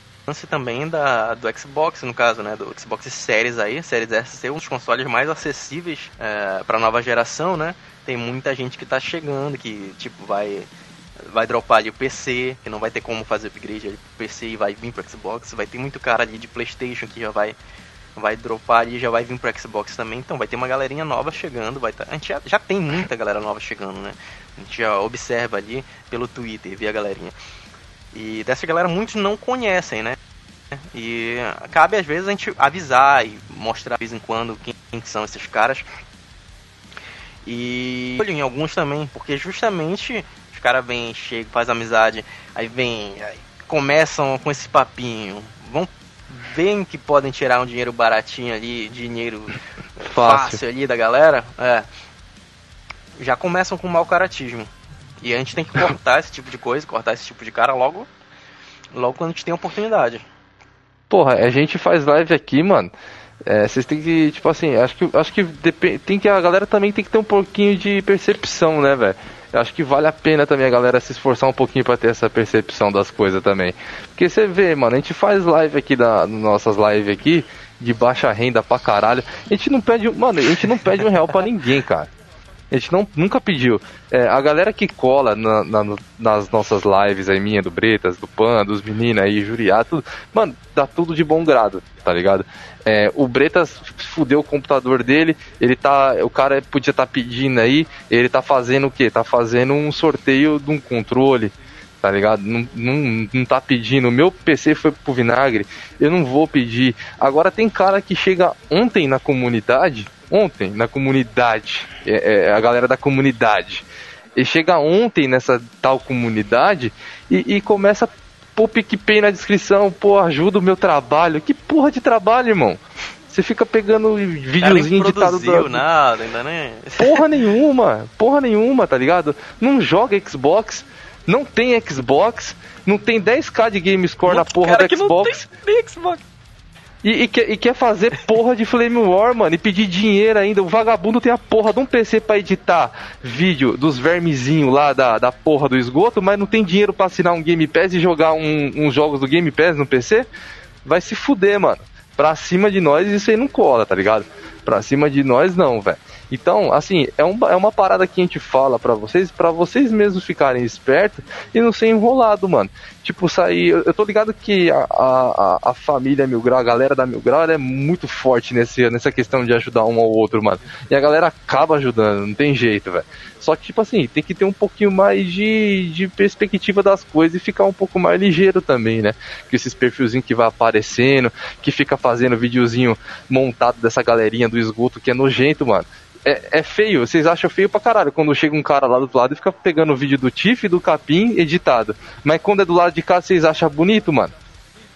também da, do Xbox, no caso, né? Do Xbox Series aí, Series S ser um dos consoles mais acessíveis é, para nova geração, né? Tem muita gente que tá chegando, que tipo vai vai dropar ali o PC, que não vai ter como fazer upgrade ali pro PC e vai vir pro Xbox, vai ter muito cara ali de PlayStation que já vai vai dropar ali, já vai vir pro Xbox também, então vai ter uma galerinha nova chegando, vai tá, a gente já, já tem muita galera nova chegando, né? A gente já observa ali pelo Twitter, vê a galerinha. E dessa galera muitos não conhecem, né? E cabe às vezes a gente avisar e mostrar de vez em quando quem, quem são esses caras. E olho em alguns também, porque justamente os caras vêm, chegam, faz amizade, aí vem, aí começam com esse papinho, vão veem que podem tirar um dinheiro baratinho ali, dinheiro Fácil. fácil ali da galera, é. Já começam com mau caratismo. E a gente tem que cortar esse tipo de coisa, cortar esse tipo de cara logo, logo quando a gente tem oportunidade. Porra, a gente faz live aqui, mano. É, vocês têm que, tipo assim, acho que, acho que tem que a galera também tem que ter um pouquinho de percepção, né, velho? Acho que vale a pena também a galera se esforçar um pouquinho pra ter essa percepção das coisas também. Porque você vê, mano, a gente faz live aqui da nossas lives aqui de baixa renda pra caralho. A gente não pede, mano, a gente não pede um real pra ninguém, cara. A gente não, nunca pediu. É, a galera que cola na- na- nas nossas lives aí, minha, do Bretas, do Pan, dos meninos aí, Juriá, tudo. Mano, dá tudo de bom grado, tá ligado? É, o Bretas fudeu o computador dele, ele tá. O cara podia estar pedindo aí, ele tá fazendo o quê? Tá fazendo um sorteio de um controle, tá ligado? Não, não, não tá pedindo. O meu PC foi pro vinagre, eu não vou pedir. Agora tem cara que chega ontem na comunidade, ontem na comunidade, é, é, a galera da comunidade. Ele chega ontem nessa tal comunidade e, e começa a pôr PicPay na descrição, pô, ajuda o meu trabalho. Que porra de trabalho, irmão? Você fica pegando videozinho editado produziu da, nada, ainda nem. Porra nenhuma, porra nenhuma, tá ligado? Não joga Xbox, não tem Xbox, não tem 10k de game score na porra cara do que não Xbox. tem nem Xbox. E, e quer, e quer fazer porra de Flame War, mano, e pedir dinheiro ainda. O vagabundo tem a porra de um PC pra editar vídeo dos vermezinhos lá da, da porra do esgoto, mas não tem dinheiro pra assinar um Game Pass e jogar um- uns jogos do Game Pass no PC? Vai se fuder, mano. Pra cima de nós isso aí não cola, tá ligado? Pra cima de nós não, velho. Então, assim, é, um, é uma parada que a gente fala pra vocês, pra vocês mesmos ficarem espertos e não ser enrolado, mano. Tipo, sair. Eu, eu tô ligado que a, a, a- família Mil Grau, a galera da Mil Grau, é muito forte nesse, nessa questão de ajudar um ao outro, mano. E a galera acaba ajudando, não tem jeito, velho. Só que, tipo assim, tem que ter um pouquinho mais de, de perspectiva das coisas e ficar um pouco mais ligeiro também, né? Que esses perfilzinhos que vai aparecendo, que fica fazendo videozinho montado dessa galerinha do esgoto que é nojento, mano. É, é feio, vocês acham feio pra caralho quando chega um cara lá do lado e fica pegando o vídeo do Tiff e do Capim editado. Mas quando é do lado de cá, vocês acham bonito, mano?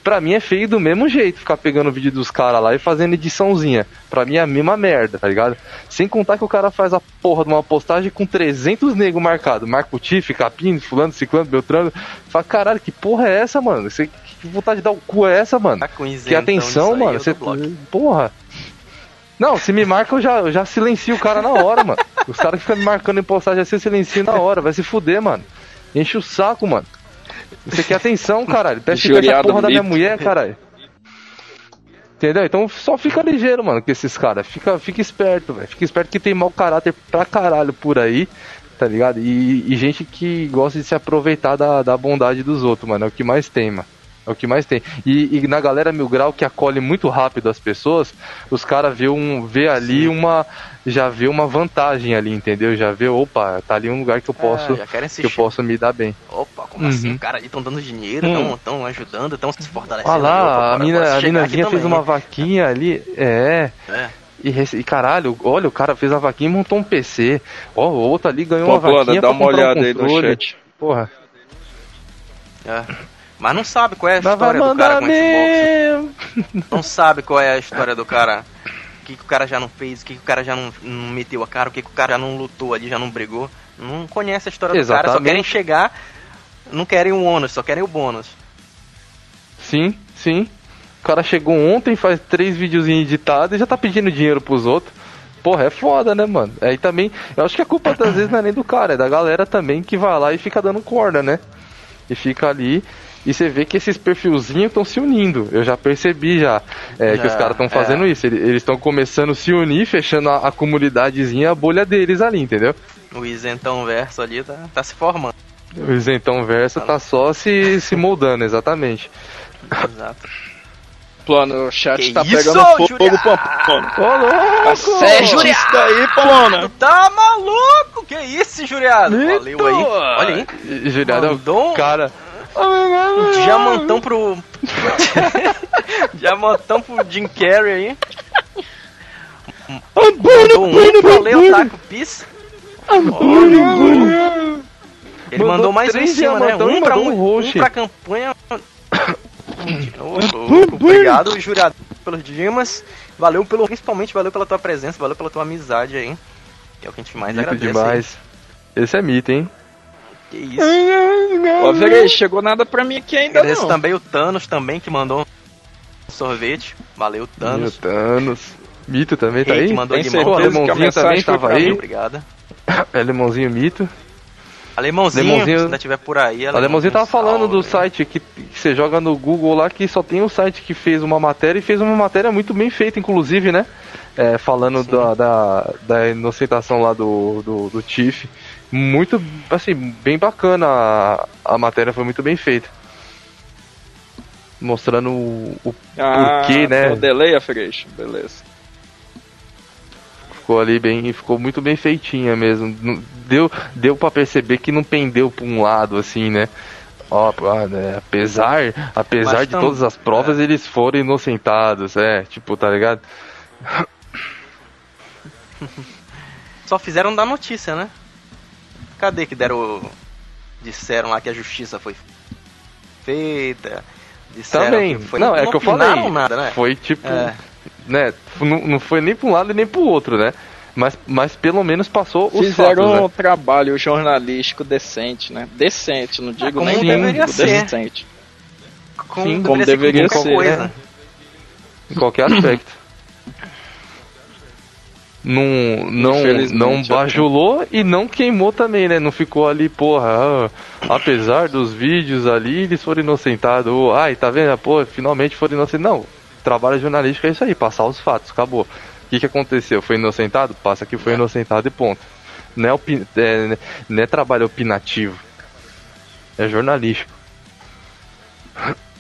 Pra mim é feio do mesmo jeito ficar pegando o vídeo dos caras lá e fazendo ediçãozinha. Pra mim é a mesma merda, tá ligado? Sem contar que o cara faz a porra de uma postagem com 300 nego marcado. Marca o Tiff, Capim, fulano, ciclano, beltrano. Fala, caralho, que porra é essa, mano? Você, que vontade de dar o cu é essa, mano? Tá Que atenção, mano. Você, porra. Não, se me marca, eu já, eu já silencio o cara na hora, mano. Os caras que ficam me marcando em postagem assim, eu silencio na hora. Vai se fuder, mano. Enche o saco, mano. Você quer atenção, caralho. Peste essa porra da minha mulher, caralho. Entendeu? Então só fica ligeiro, mano, com esses caras. Fica, fica esperto, velho. Fica esperto que tem mau caráter pra caralho por aí, tá ligado? E, e gente que gosta de se aproveitar da, da bondade dos outros, mano. É o que mais tem, mano. É o que mais tem. E, e na galera Mil Grau que acolhe muito rápido as pessoas, os caras vê, um, vê ali Sim. uma. Já vê uma vantagem ali, entendeu? Já vê, opa, tá ali um lugar que eu é, posso. É, que eu posso me dar bem. Opa, como assim? uhum. assim? Cara, ali estão dando dinheiro, estão hum. ajudando, estão se fortalecendo. Olha lá, opa, a, mina, a minazinha fez uma vaquinha ali. É. É. E, e, caralho, olha, o cara fez a vaquinha e montou um PC. Ó, o outro ali ganhou Pô, uma vaquinha. Dá uma olhada um aí no chat. Porra. É. Mas não sabe qual é a história do cara com Xbox. Não sabe qual é a história do cara. O que, que o cara já não fez, o que, que o cara já não, não, meteu a cara, o que, que o cara já não lutou ali, já não brigou. Não conhece a história Exatamente. do cara, só querem chegar, não querem o ônus, só querem o bônus. Sim, sim. O cara chegou ontem, faz três videozinhos editados e já tá pedindo dinheiro pros outros. Porra, é foda, né, mano? Aí também, eu acho que a culpa às vezes não é nem do cara, é da galera também que vai lá e fica dando corda, né? E fica ali e você vê que esses perfilzinhos estão se unindo. Eu já percebi já, é, já que os caras estão fazendo é. isso. Eles estão começando a se unir, fechando a, a, comunidadezinha, a bolha deles ali, entendeu? O isentão verso ali tá, tá se formando. O isentão verso tá, tá só se, se moldando, exatamente. Exato. Plano, o chat que tá isso, pegando fogo, Juriado? Pamplona. Ô, louco! Acerte isso aí, Plano. Tá maluco? Que isso, Juriado? Valeu aí. Olha aí. Juriado é o cara Diamantão pro. Diamantão pro Jim Carrey aí. Mandou um pro Leo Taco Piece. Ele mandou mais um em cima, né? Um pra, um, um pra campanha. Obrigado, jurado, pelos dimas. Valeu pelo. Principalmente valeu pela tua presença, valeu pela tua amizade aí. Que é o que a gente mais mito agradece. demais. Esse é mito, hein? Que isso? Chegou nada pra mim aqui ainda Agradeço não. também o Thanos também, que mandou um sorvete. Valeu, Thanos. Meu Thanos. Mito também tá aí? Que mandou Tem limão. Alemãozinho também tava aí. Obrigado. Alemãozinho Mito. Alemãozinho, Alemãozinho, se ainda tiver por aí. Alemãozinho, Alemãozinho tava falando do site que, que, você joga no Google lá, que só tem o site que fez uma matéria e fez uma matéria muito bem feita, inclusive, né? É, falando da, da, da, inocentação lá do, do, do Tiff muito, assim, bem bacana. A, a matéria foi muito bem feita. Mostrando o, o ah, porquê, né? O delay affiliation, beleza. Ficou ali bem, ficou muito bem feitinha mesmo. Deu, deu para perceber que não pendeu para um lado assim, né? Ó, né? apesar, apesar de todas as provas, é. eles foram inocentados, é, tipo, tá ligado? Só fizeram da notícia, né? Cadê que deram. Disseram lá que a justiça foi feita. Disseram Também. Que foi, não, é que eu falei. Nada, né? Foi tipo. É. Né, não, não foi nem pra um lado e nem pro outro, né? Mas, mas pelo menos passou os Fizeram fatos, né? um trabalho jornalístico decente, né? Decente, não digo ah, nem deveria decente. Como, Sim, como deveria ser. Deveria ser. Né? Em qualquer aspecto. não, não, não bajulou e não queimou também, né? Não ficou ali, porra, ah, apesar dos vídeos ali, eles foram inocentados. Ai, tá vendo? Pô, finalmente foram inocentados. Não, trabalho jornalístico é isso aí, passar os fatos, acabou. O que, que aconteceu? Foi inocentado? Passa que foi é. inocentado e ponto. Não é, opin... é, não é trabalho opinativo. É jornalístico.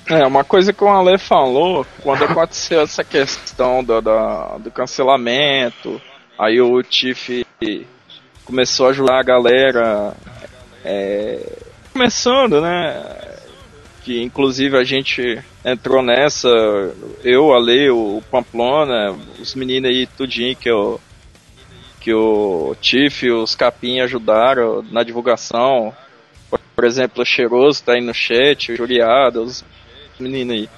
É, uma coisa que o Ale falou, quando aconteceu essa questão do, do, do cancelamento, Aí o Tiff começou a ajudar a galera, é, começando, né? Que inclusive a gente entrou nessa, eu, a Lei, o Pamplona, os meninos aí, tudinho que eu que o Tiff e os Capim ajudaram na divulgação. Por exemplo, o Cheiroso tá aí no chat, o Juliado, os meninos aí.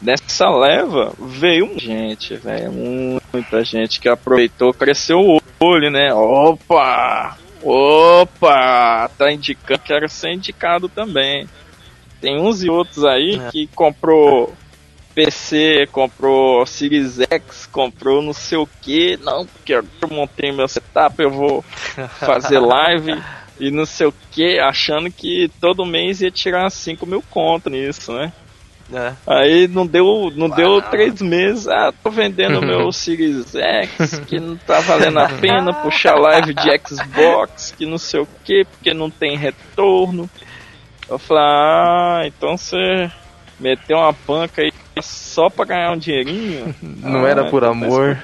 Nessa leva veio gente, velho, muita gente que aproveitou, cresceu o olho, né? Opa! Opa! Tá indicando, quero ser indicado também. Tem uns e outros aí é. que comprou PC, comprou Series X, comprou não sei o que. Não, porque eu montei meu setup, eu vou fazer live e não sei o que, achando que todo mês ia tirar 5 mil conto nisso, né? É. Aí não deu, não deu três meses. Ah, tô vendendo meu Series X, que não tá valendo a pena puxar live de Xbox, que não sei o que, porque não tem retorno. Eu falei, ah, então você meter uma panca aí só pra ganhar um dinheirinho. Não ah, era por amor.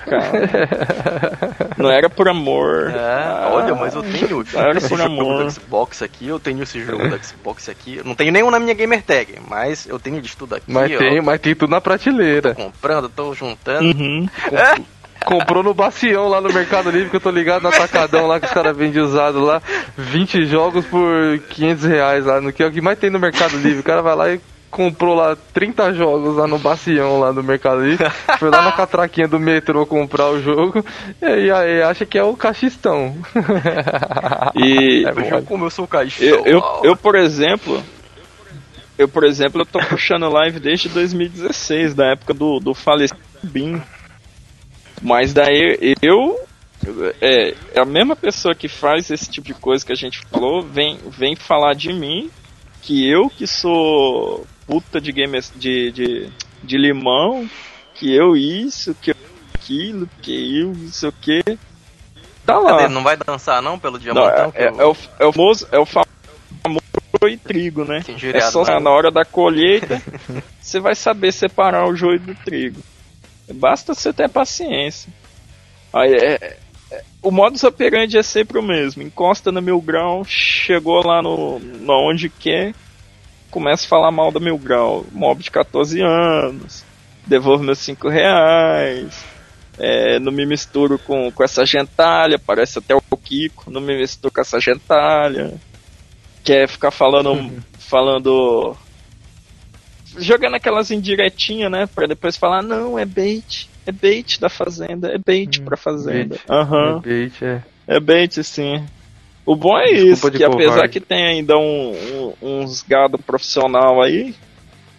Não era por amor. É, ah, olha, mas eu tenho era esse por jogo amor. do Xbox aqui, eu tenho esse jogo do Xbox aqui. Eu não tenho nenhum na minha gamer tag, mas eu tenho de tudo aqui. Mas ó, tem, mas tem tudo na prateleira. Tô comprando, tô juntando. Uhum. É? Comprou no Bacião lá no Mercado Livre, que eu tô ligado no Atacadão lá que os caras vendem usado lá. 20 jogos por 500 reais lá, no que é o que mais tem no Mercado Livre. O cara vai lá e comprou lá 30 jogos lá no Bacião lá no Mercado Livre. Foi lá na catraquinha do metrô comprar o jogo. E aí acha que é o cachistão. E é, como eu sou o cachistão. Eu, eu, eu, por exemplo, eu, por exemplo, eu tô puxando live desde 2016, da época do, do falecido BIM. Mas daí eu. É, é, a mesma pessoa que faz esse tipo de coisa que a gente falou, vem, vem falar de mim, que eu que sou puta de game de, de, de limão, que eu isso, que eu aquilo, que eu isso o que. Tá lá. Cadê? Não vai dançar não pelo diamantão? Não, é, é, é, o, é o famoso, é o famoso e trigo, né? É só na hora da colheita, você vai saber separar o joio do trigo. Basta você ter paciência. Aí é, é, o modus operandi é sempre o mesmo. Encosta no mil grau, chegou lá no, no onde quer, começa a falar mal do mil grau. Mob de 14 anos, devolve meus 5 reais. É, não me misturo com, com essa gentalha, parece até o Kiko, não me misturo com essa gentalha. Quer ficar falando, falando jogando aquelas indiretinhas, né? Pra depois falar, não, é bait. É bait da fazenda, é bait hum, pra fazenda. Aham. Uhum. É bait, é. É bait, sim. O bom é Desculpa isso, que covarde. apesar que tem ainda um, um, uns gado profissional aí,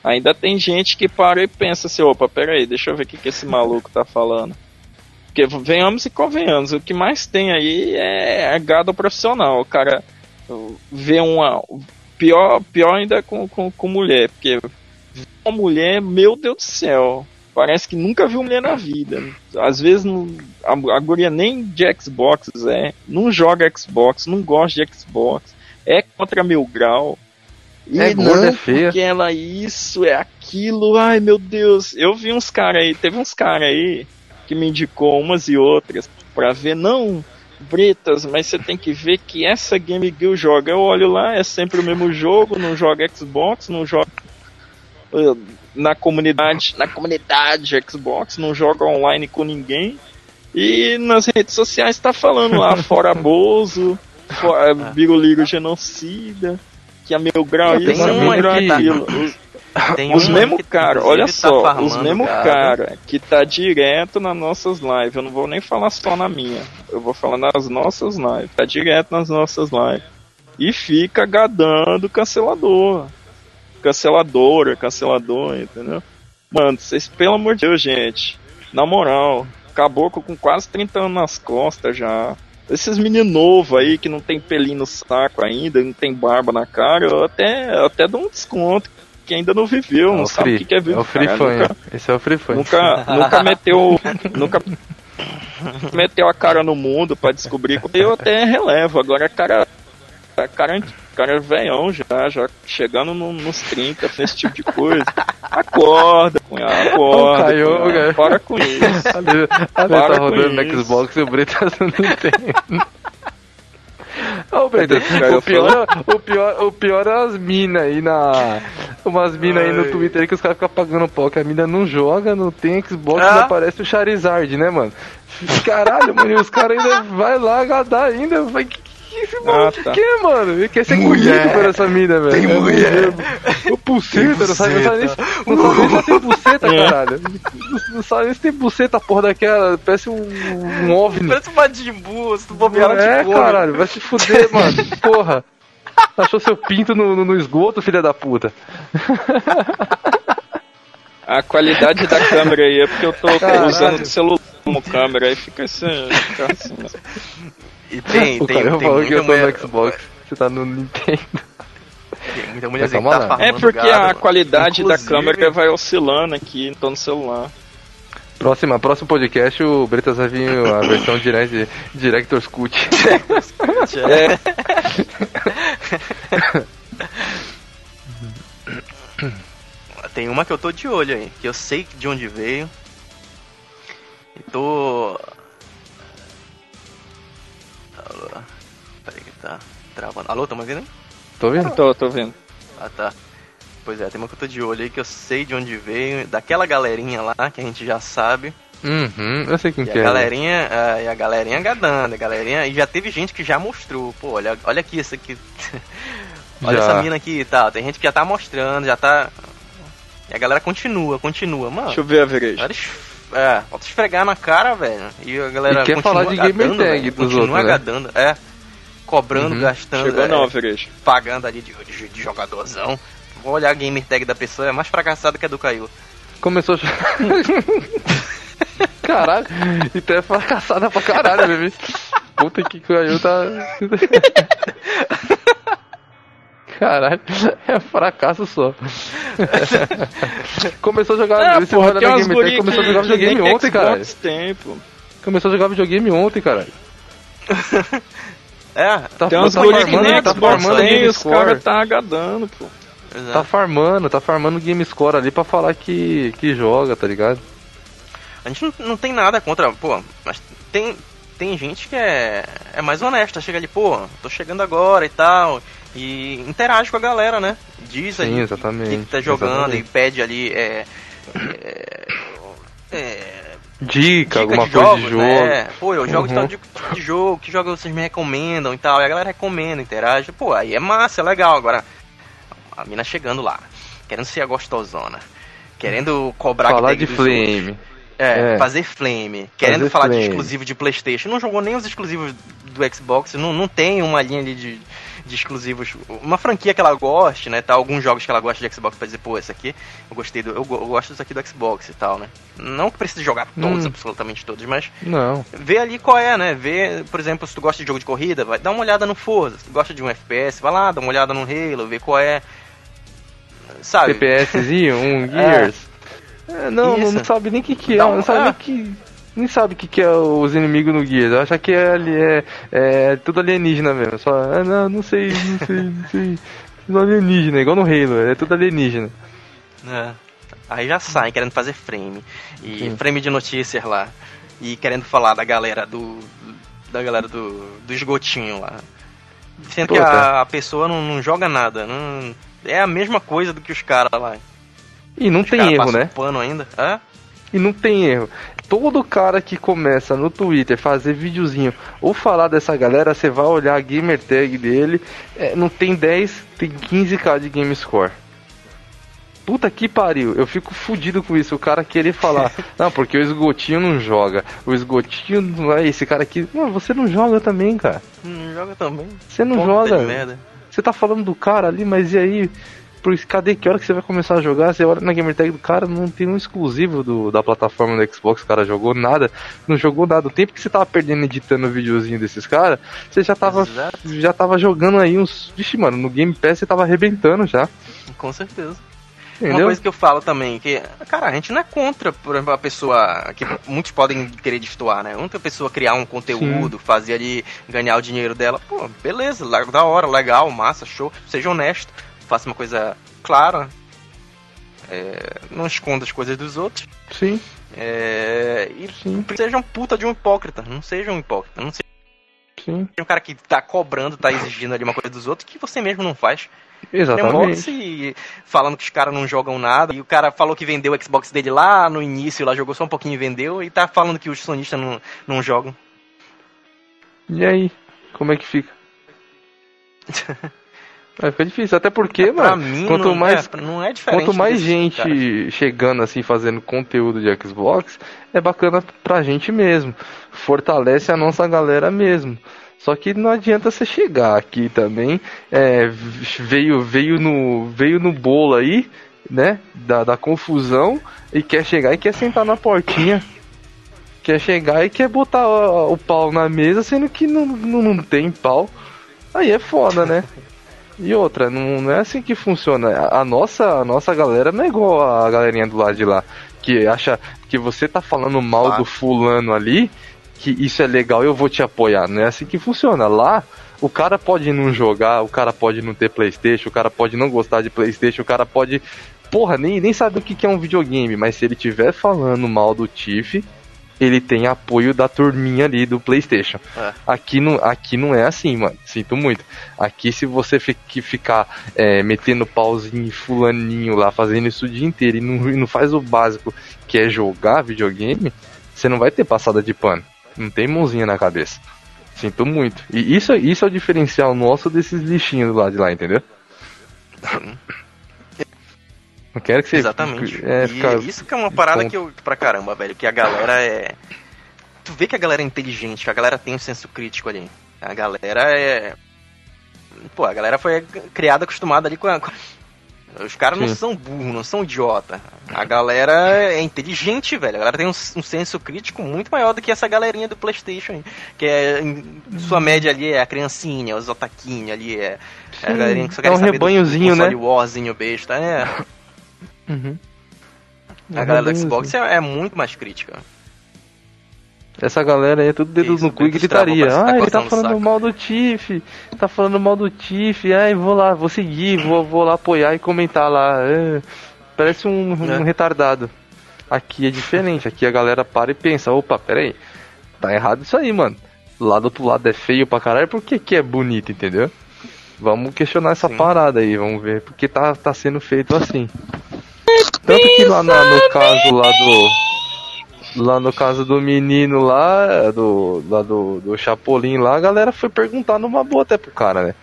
ainda tem gente que para e pensa assim, opa, peraí, deixa eu ver o que, que esse maluco tá falando. Porque venhamos e convenhamos, o que mais tem aí é, é gado profissional. O cara vê uma. Pior, pior ainda com, com, com mulher, porque uma mulher, meu Deus do céu. Parece que nunca viu mulher na vida. Às vezes não, a, a guria nem de Xbox é, não joga Xbox, não gosta de Xbox, é contra meu grau. E é não, é feia. porque ela isso, é aquilo, ai meu Deus. Eu vi uns caras aí, teve uns caras aí que me indicou umas e outras pra ver, não, Bretas, mas você tem que ver que essa Game Gear joga. Eu olho lá, é sempre o mesmo jogo, não joga Xbox, não joga na comunidade, na comunidade Xbox, não joga online com ninguém. E nas redes sociais tá falando lá, fora Bozo, fora Biruliro genocida, que a meu grau isso, a meu grau aquilo. Tem os mesmo cara, olha tá só, os mesmo cara que tá direto nas nossas lives, eu não vou nem falar só na minha, eu vou falar nas nossas lives, tá direto nas nossas lives. E fica gadando cancelador canceladora, cancelador, entendeu? Mano, vocês, pelo amor de Deus, gente, na moral, caboclo com quase 30 anos nas costas já. Esses meninos novos aí que não tem pelinho no saco ainda, não tem barba na cara, eu até, eu até dou um desconto que ainda não viveu, é não sabe free, o que é viver. É o free fun, nunca, Esse é o free fun. Nunca, nunca meteu. nunca meteu a cara no mundo para descobrir. Eu até relevo. Agora, cara, cara cara é velhão já, já chegando no, nos 30, esse tipo de coisa. Acorda, cunhado, acorda. Caiu, cunhado, para com isso. Ali para tá rodando no Xbox e o Bretas não tem. Ô, Bretas, o pior, o, pior, o pior é as minas aí na. Umas minas aí no Twitter aí que os caras ficam pagando pau, que a mina não joga, não tem Xbox, ah. não aparece o Charizard, né, mano? Caralho, mano, os caras ainda vai lá gadar ainda. Vai, que esse maluco ah, tá. quer, mano? Ele quer ser mulher por essa mina, velho. Tem é mulher. O pulseta, não sabe, não sabe nem, não sabe nem se tem pulseta, é. caralho. Não sabe nem se tem pulseta, porra daquela. Parece um, um OVNI. Parece uma Jimbu, se tu bobear É, caralho, vai se fuder, mano. Porra. Achou seu pinto no, no, no esgoto, filha da puta. A qualidade da câmera aí é porque eu tô Caralho. usando o celular como câmera, aí fica assim. Fica assim né? E tem, o tem, cara tem falou que eu tô no Xbox, você tá no Nintendo. Tem muita mulher que tá É porque gado, a qualidade Inclusive... da câmera vai oscilando aqui, então no celular. Próxima, próximo podcast o Bretas vai vir a versão direct, Director's Cut. é. tem uma que eu tô de olho aí, que eu sei de onde veio. E tô. Tá travando. Alô, tá me ouvindo? Tô vendo? Tô, tô vendo. Ah tá. Pois é, tem uma tô de olho aí que eu sei de onde veio, daquela galerinha lá que a gente já sabe. Uhum, eu sei quem E que a é. galerinha, ah, e a galerinha gadando, a galerinha, e já teve gente que já mostrou, pô, olha, olha aqui isso aqui. olha Já. essa mina aqui e tal. Tem gente que já tá mostrando, já tá. E a galera continua, continua, mano. Deixa eu ver a vereja. É, falta esfregar na cara, velho. E a galera E quer continua falar de gadando, tag velho, dos continua outros, né? gadando, é. Cobrando, Uhum. gastando, Chegou é, não pagando ali de, de, de jogadorzão. Vou olhar a gamer tag da pessoa, é mais fracassado que a do Caio. Começou a... Caralho, então é fracassada pra caralho, bebê. Puta que caiu, tá... Caralho, é fracasso só. começou a jogar... É, esse porra, na Gamer Tag, começou a jogar videogame ontem, cara. Começou a jogar videogame ontem, cara. É, Tá, Tem umas tá farmando, tá farmando Game os Score. caras tá agadando, pô. Tá exato. farmando, tá farmando Game Score ali pra falar que, que joga, tá ligado? A gente não, não tem nada contra, pô, mas tem, tem gente que é, é mais honesta, chega ali, pô, tô chegando agora e tal, e interage com a galera, né? Diz Sim, ali o exatamente, que, que tá jogando exatamente. e pede ali é, é, é, Dica, dica alguma de coisa jogos, de jogo. né? Pô, eu jogo de Uhum. tipo de jogo, que jogo vocês me recomendam e tal, e a galera recomenda, interage, pô, aí é massa, é legal, agora a mina chegando lá, querendo ser a gostosona, querendo cobrar Falar de outros. flame. É, É. fazer flame. Querendo Fazer falar de flame. exclusivo de Playstation. Não jogou nem os exclusivos do Xbox. Não, não tem uma linha ali de, de exclusivos. Uma franquia que ela goste, né? Tá, alguns jogos que ela gosta de Xbox pra dizer, pô, esse aqui eu gostei do. Eu, go- eu gosto disso aqui do Xbox e tal, né? Não que precise jogar todos, Hum. absolutamente todos, mas Não. vê ali qual é, né? Vê, por exemplo, se tu gosta de jogo de corrida, vai dar uma olhada no Forza. Se tu gosta de um FPS, vai lá, dá uma olhada no Halo, vê qual é. Sabe? TPSzinho, um Gears. É, não, não, Isso. não sabe nem o que, que é, Dá um- não sabe é. nem que. Nem sabe o que, que é os inimigos no Gears. Eu acho que é, ali, é, é tudo alienígena mesmo. Só, ah, não, não sei, não sei, não sei. Tudo alienígena, igual no Halo, é tudo alienígena. É. Aí já saem querendo fazer frame. E Sim. frame de notícias lá. E querendo falar da galera do. Da galera do, do esgotinho lá. Sendo que a, tá. a pessoa não, não joga nada. Não, é a mesma coisa do que os caras lá. E não Os tem erro, né? pano ainda. É? E não tem erro. Todo cara que começa no Twitter fazer videozinho ou falar dessa galera, você vai olhar a gamer tag dele, é, não tem 10, tem 15k de game score. Puta que pariu, eu fico fudido com isso. O cara querer falar, não, porque o esgotinho não joga. O esgotinho não é esse cara aqui. Não, você não joga também, cara. Não joga também. Você não Puta joga. de merda. Você tá falando do cara ali, mas e aí? Por, cadê que hora que você vai começar a jogar? Você olha na gamer tag do cara, não tem um exclusivo do, da plataforma do Xbox, o cara jogou nada, não jogou nada. O tempo que você tava perdendo editando o videozinho desses caras, você já tava, Exato. já tava jogando aí uns. Vixe, mano, no Game Pass você tava arrebentando já. Com certeza. Uma Entendeu? coisa que eu falo também, que, cara, a gente não é contra, por exemplo, a pessoa, que muitos podem querer destoar, né? Outra pessoa criar um conteúdo, fazer ali, ganhar o dinheiro dela, pô, beleza, da hora, legal, massa, show, seja honesto, faça uma coisa clara, é, não esconda as coisas dos outros, Sim, é, e sim, seja um puta de um hipócrita, não seja um hipócrita, não seja sim. um cara que tá cobrando, tá exigindo ali uma coisa dos outros que você mesmo não faz. Exatamente. Xbox falando que os caras não jogam nada. E o cara falou que vendeu o Xbox dele lá no início, lá jogou só um pouquinho e vendeu. E tá falando que os sonistas não, não jogam. E aí? Como é que fica? Vai ficar difícil, até porque, pra mano, mim, quanto não, mais é, não é diferente. Quanto mais gente caras. chegando assim, fazendo conteúdo de Xbox, é bacana pra gente mesmo. Fortalece a nossa galera mesmo. Só que não adianta você chegar aqui também. é, veio, veio, no, veio no bolo aí, né? Da, da confusão. E quer chegar e quer sentar na portinha. Quer chegar e quer botar o, o pau na mesa, sendo que não, não, não tem pau. Aí é foda, né? E outra, não, não é assim que funciona. A, nossa, a nossa galera não é igual a galerinha do lado de lá, que acha que você tá falando mal do fulano ali, que isso é legal, eu vou te apoiar. Não é assim que funciona. Lá, o cara pode não jogar, o cara pode não ter Playstation, o cara pode não gostar de Playstation, o cara pode. Porra, nem, nem sabe o que é um videogame, mas se ele estiver falando mal do Tiff, ele tem apoio da turminha ali do PlayStation. É. Aqui, não, aqui não é assim, mano. Sinto muito. Aqui, se você ficar é, metendo pauzinho fulaninho lá, fazendo isso o dia inteiro e não, e não faz o básico, que é jogar videogame, você não vai ter passada de pano. Não tem mãozinha na cabeça. Sinto muito. E isso, isso é o diferencial nosso desses lixinhos do lado de lá, entendeu? Não quero que você. Exatamente. É, fica... isso que é uma parada ponto. que eu. pra caramba, velho. Que a galera é. Tu vê que a galera é inteligente, que a galera tem um senso crítico ali. A galera é. Pô, a galera foi criada acostumada ali com a. Os caras não são burros, não são idiota. A galera é inteligente, velho. A galera tem um, um, senso crítico muito maior do que essa galerinha do PlayStation, que é em sua média ali é a criancinha, os otaquinhos ali é, é a galerinha que só quer é um saber rebanhozinho, do, do né? Warzinho besta, é. Uhum. A é galera do Xbox é, é, muito mais crítica. Essa galera aí é tudo dedo Isso, no cu e gritaria. Ah, ele tá falando saco. mal do Tiff. Tá falando mal do Tiff. Ai, vou lá, vou seguir, vou, vou lá apoiar e comentar lá. É, parece um, um é. retardado. Aqui é diferente. Aqui a galera para e pensa: opa, peraí. Tá errado isso aí, mano. Lá do outro lado é feio pra caralho, por que, que é bonito, entendeu? Vamos questionar essa Sim. parada aí, vamos ver porque tá, tá sendo feito assim. Tanto que lá na, no caso lá do. Lá no caso do menino lá, do. Lá do, do Chapolin lá, a galera foi perguntar numa boa até pro cara, né?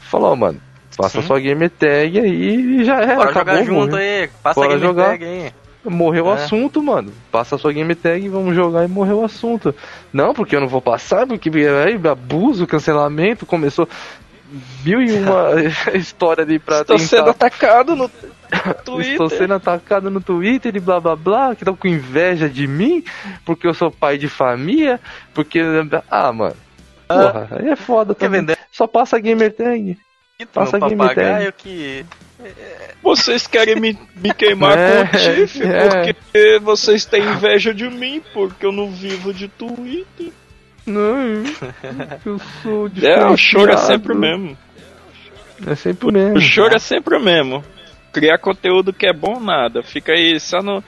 Falou, oh, mano, passa Sim. sua game tag aí e já era. Bora acabou, jogar junto aí, passa Bora a game jogar. tag aí. Morreu o é. assunto, mano. Passa a sua game tag e vamos jogar e morreu o assunto. Não, porque eu não vou passar, porque aí, abuso, cancelamento, começou mil e uma história ali pra Estou tentar... sendo atacado no Twitter. Estou sendo atacado no Twitter e blá blá blá, que estão com inveja de mim, porque eu sou pai de família, porque. Ah, mano. Ah. Porra, aí é foda também. Vender? Só passa gamer tag. Passa gamer tag. que. Vocês querem me, me queimar é, com o Tiff é. porque vocês têm inveja de mim, porque eu não vivo de Twitter. Não, eu sou É, o choro é sempre o mesmo. É sempre o mesmo. O choro é sempre o mesmo criar conteúdo que é bom nada. Fica aí só no.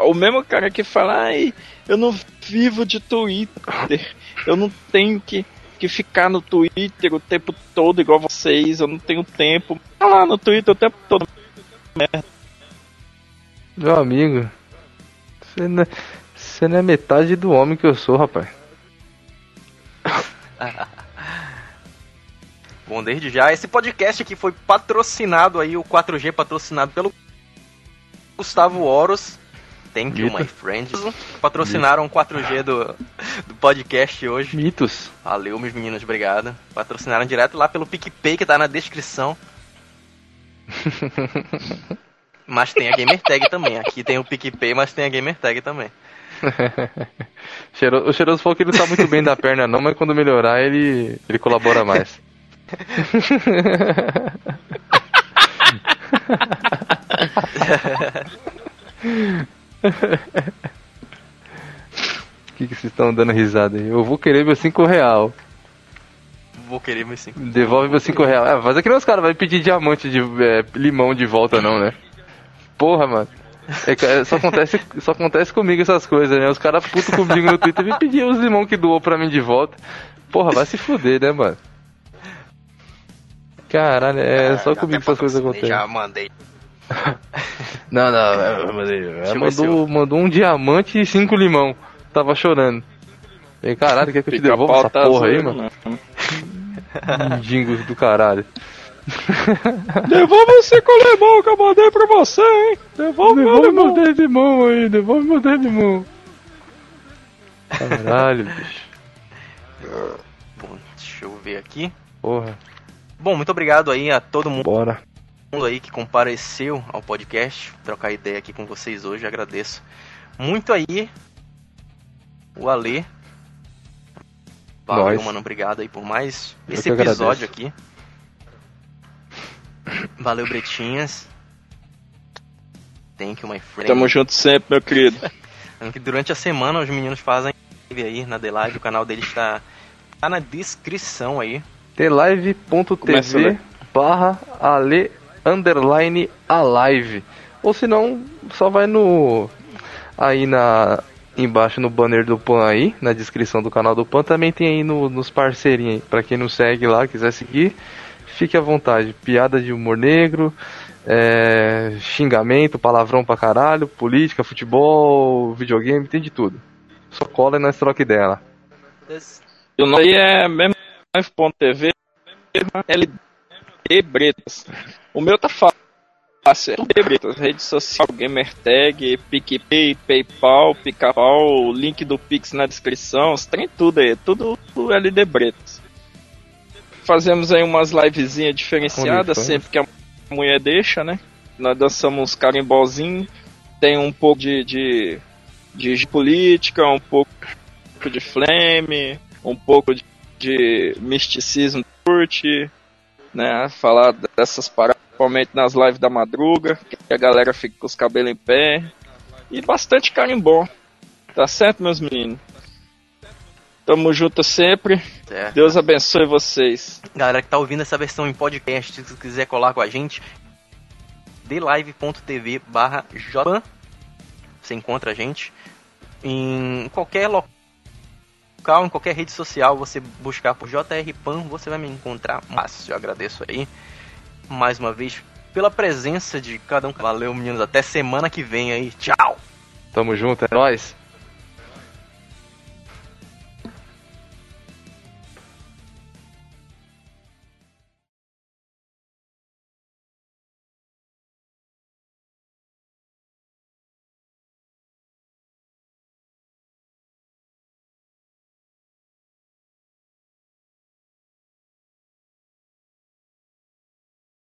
O mesmo cara que fala, ai, eu não vivo de Twitter, eu não tenho que, que ficar no Twitter o tempo todo igual vocês, eu não tenho tempo. Tá lá no Twitter o tempo todo. Merda. Meu amigo, você não, é, você não é metade do homem que eu sou, rapaz. Bom, desde já, esse podcast aqui foi patrocinado aí, o 4G patrocinado pelo Gustavo Oros. Thank you, my friends. Patrocinaram o 4G do, do podcast hoje. Mitos. Valeu, meus meninos, obrigado. Patrocinaram direto lá pelo PicPay, que tá na descrição. mas tem a Gamer Tag também. Aqui tem o PicPay, mas tem a Gamer Tag também. o cheiroso falou que ele não tá muito bem da perna não, mas quando melhorar ele, ele colabora mais. O que, que vocês estão dando risada aí? Eu vou querer meu 5 real. Vou querer meu 5 Devolve meu 5 real. Ah, mas aqui não os caras vai pedir diamante de é, limão de volta não, né? Porra, mano. É, é, só, acontece, só acontece comigo essas coisas, né? Os caras putos comigo no Twitter me pediam os limão que doou pra mim de volta. Porra, vai se fuder, né, mano? Caralho, é, é só comigo que essas coisas acontecem. Já mandei. não, não, eu mandei. Ela mandou, mandou um diamante e cinco limão. Tava chorando. E, caralho, quer que eu te devolva essa porra aí, mano? Mendigo do caralho. Devolva esse com limão que eu mandei pra você, hein? Devolve, devolve meu limão. de limão aí, devolve meu de limão. Caralho, bicho. Bom, deixa eu ver aqui. Porra. Bom, muito obrigado aí a todo mundo. Bora. aí que compareceu ao podcast, trocar ideia aqui com vocês hoje, agradeço muito aí o Ale. Valeu, Nós. mano, obrigado aí por mais Eu esse episódio aqui. Valeu, Bretinhas. Thank you, my friend. Tamo junto sempre, meu querido. Durante a semana os meninos fazem aí na The Live, o canal dele está, tá na descrição aí. tlive.tv barra ale underline alive. Ou se não, só vai no aí na embaixo no banner do Pan aí, na descrição do canal do Pan, também tem aí no, nos parceirinhos aí, pra quem não segue lá, quiser seguir, fique à vontade. Piada de humor negro, é, xingamento, palavrão pra caralho, política, futebol, videogame, tem de tudo. Só cola e nós troca dela. E o nome é mesmo live.tv LD Bretas. O meu tá fácil. LD Bretas, rede social, Gamertag, PicPay, PayPal, Picapau, link do Pix na descrição, os trem tudo aí, tudo LD Bretas. Fazemos aí umas livezinhas diferenciadas, sempre que a mulher deixa, né? Nós dançamos carimbozinho, tem um pouco de, de, de política, um pouco de flame, um pouco de, de misticismo curte, né? Falar dessas paradas, principalmente nas lives da madruga, que a galera fica com os cabelos em pé. E bastante carimbó. Tá certo, meus meninos? Tamo junto sempre. Certo. Deus abençoe vocês. Galera que tá ouvindo essa versão em podcast, se quiser colar com a gente, delive.tv barra. Você encontra a gente em qualquer local, em qualquer rede social, você buscar por JR Pan, você vai me encontrar fácil. Eu agradeço aí mais uma vez pela presença de cada um. Valeu, meninos. Até semana que vem aí. Tchau. Tamo junto, é nóis.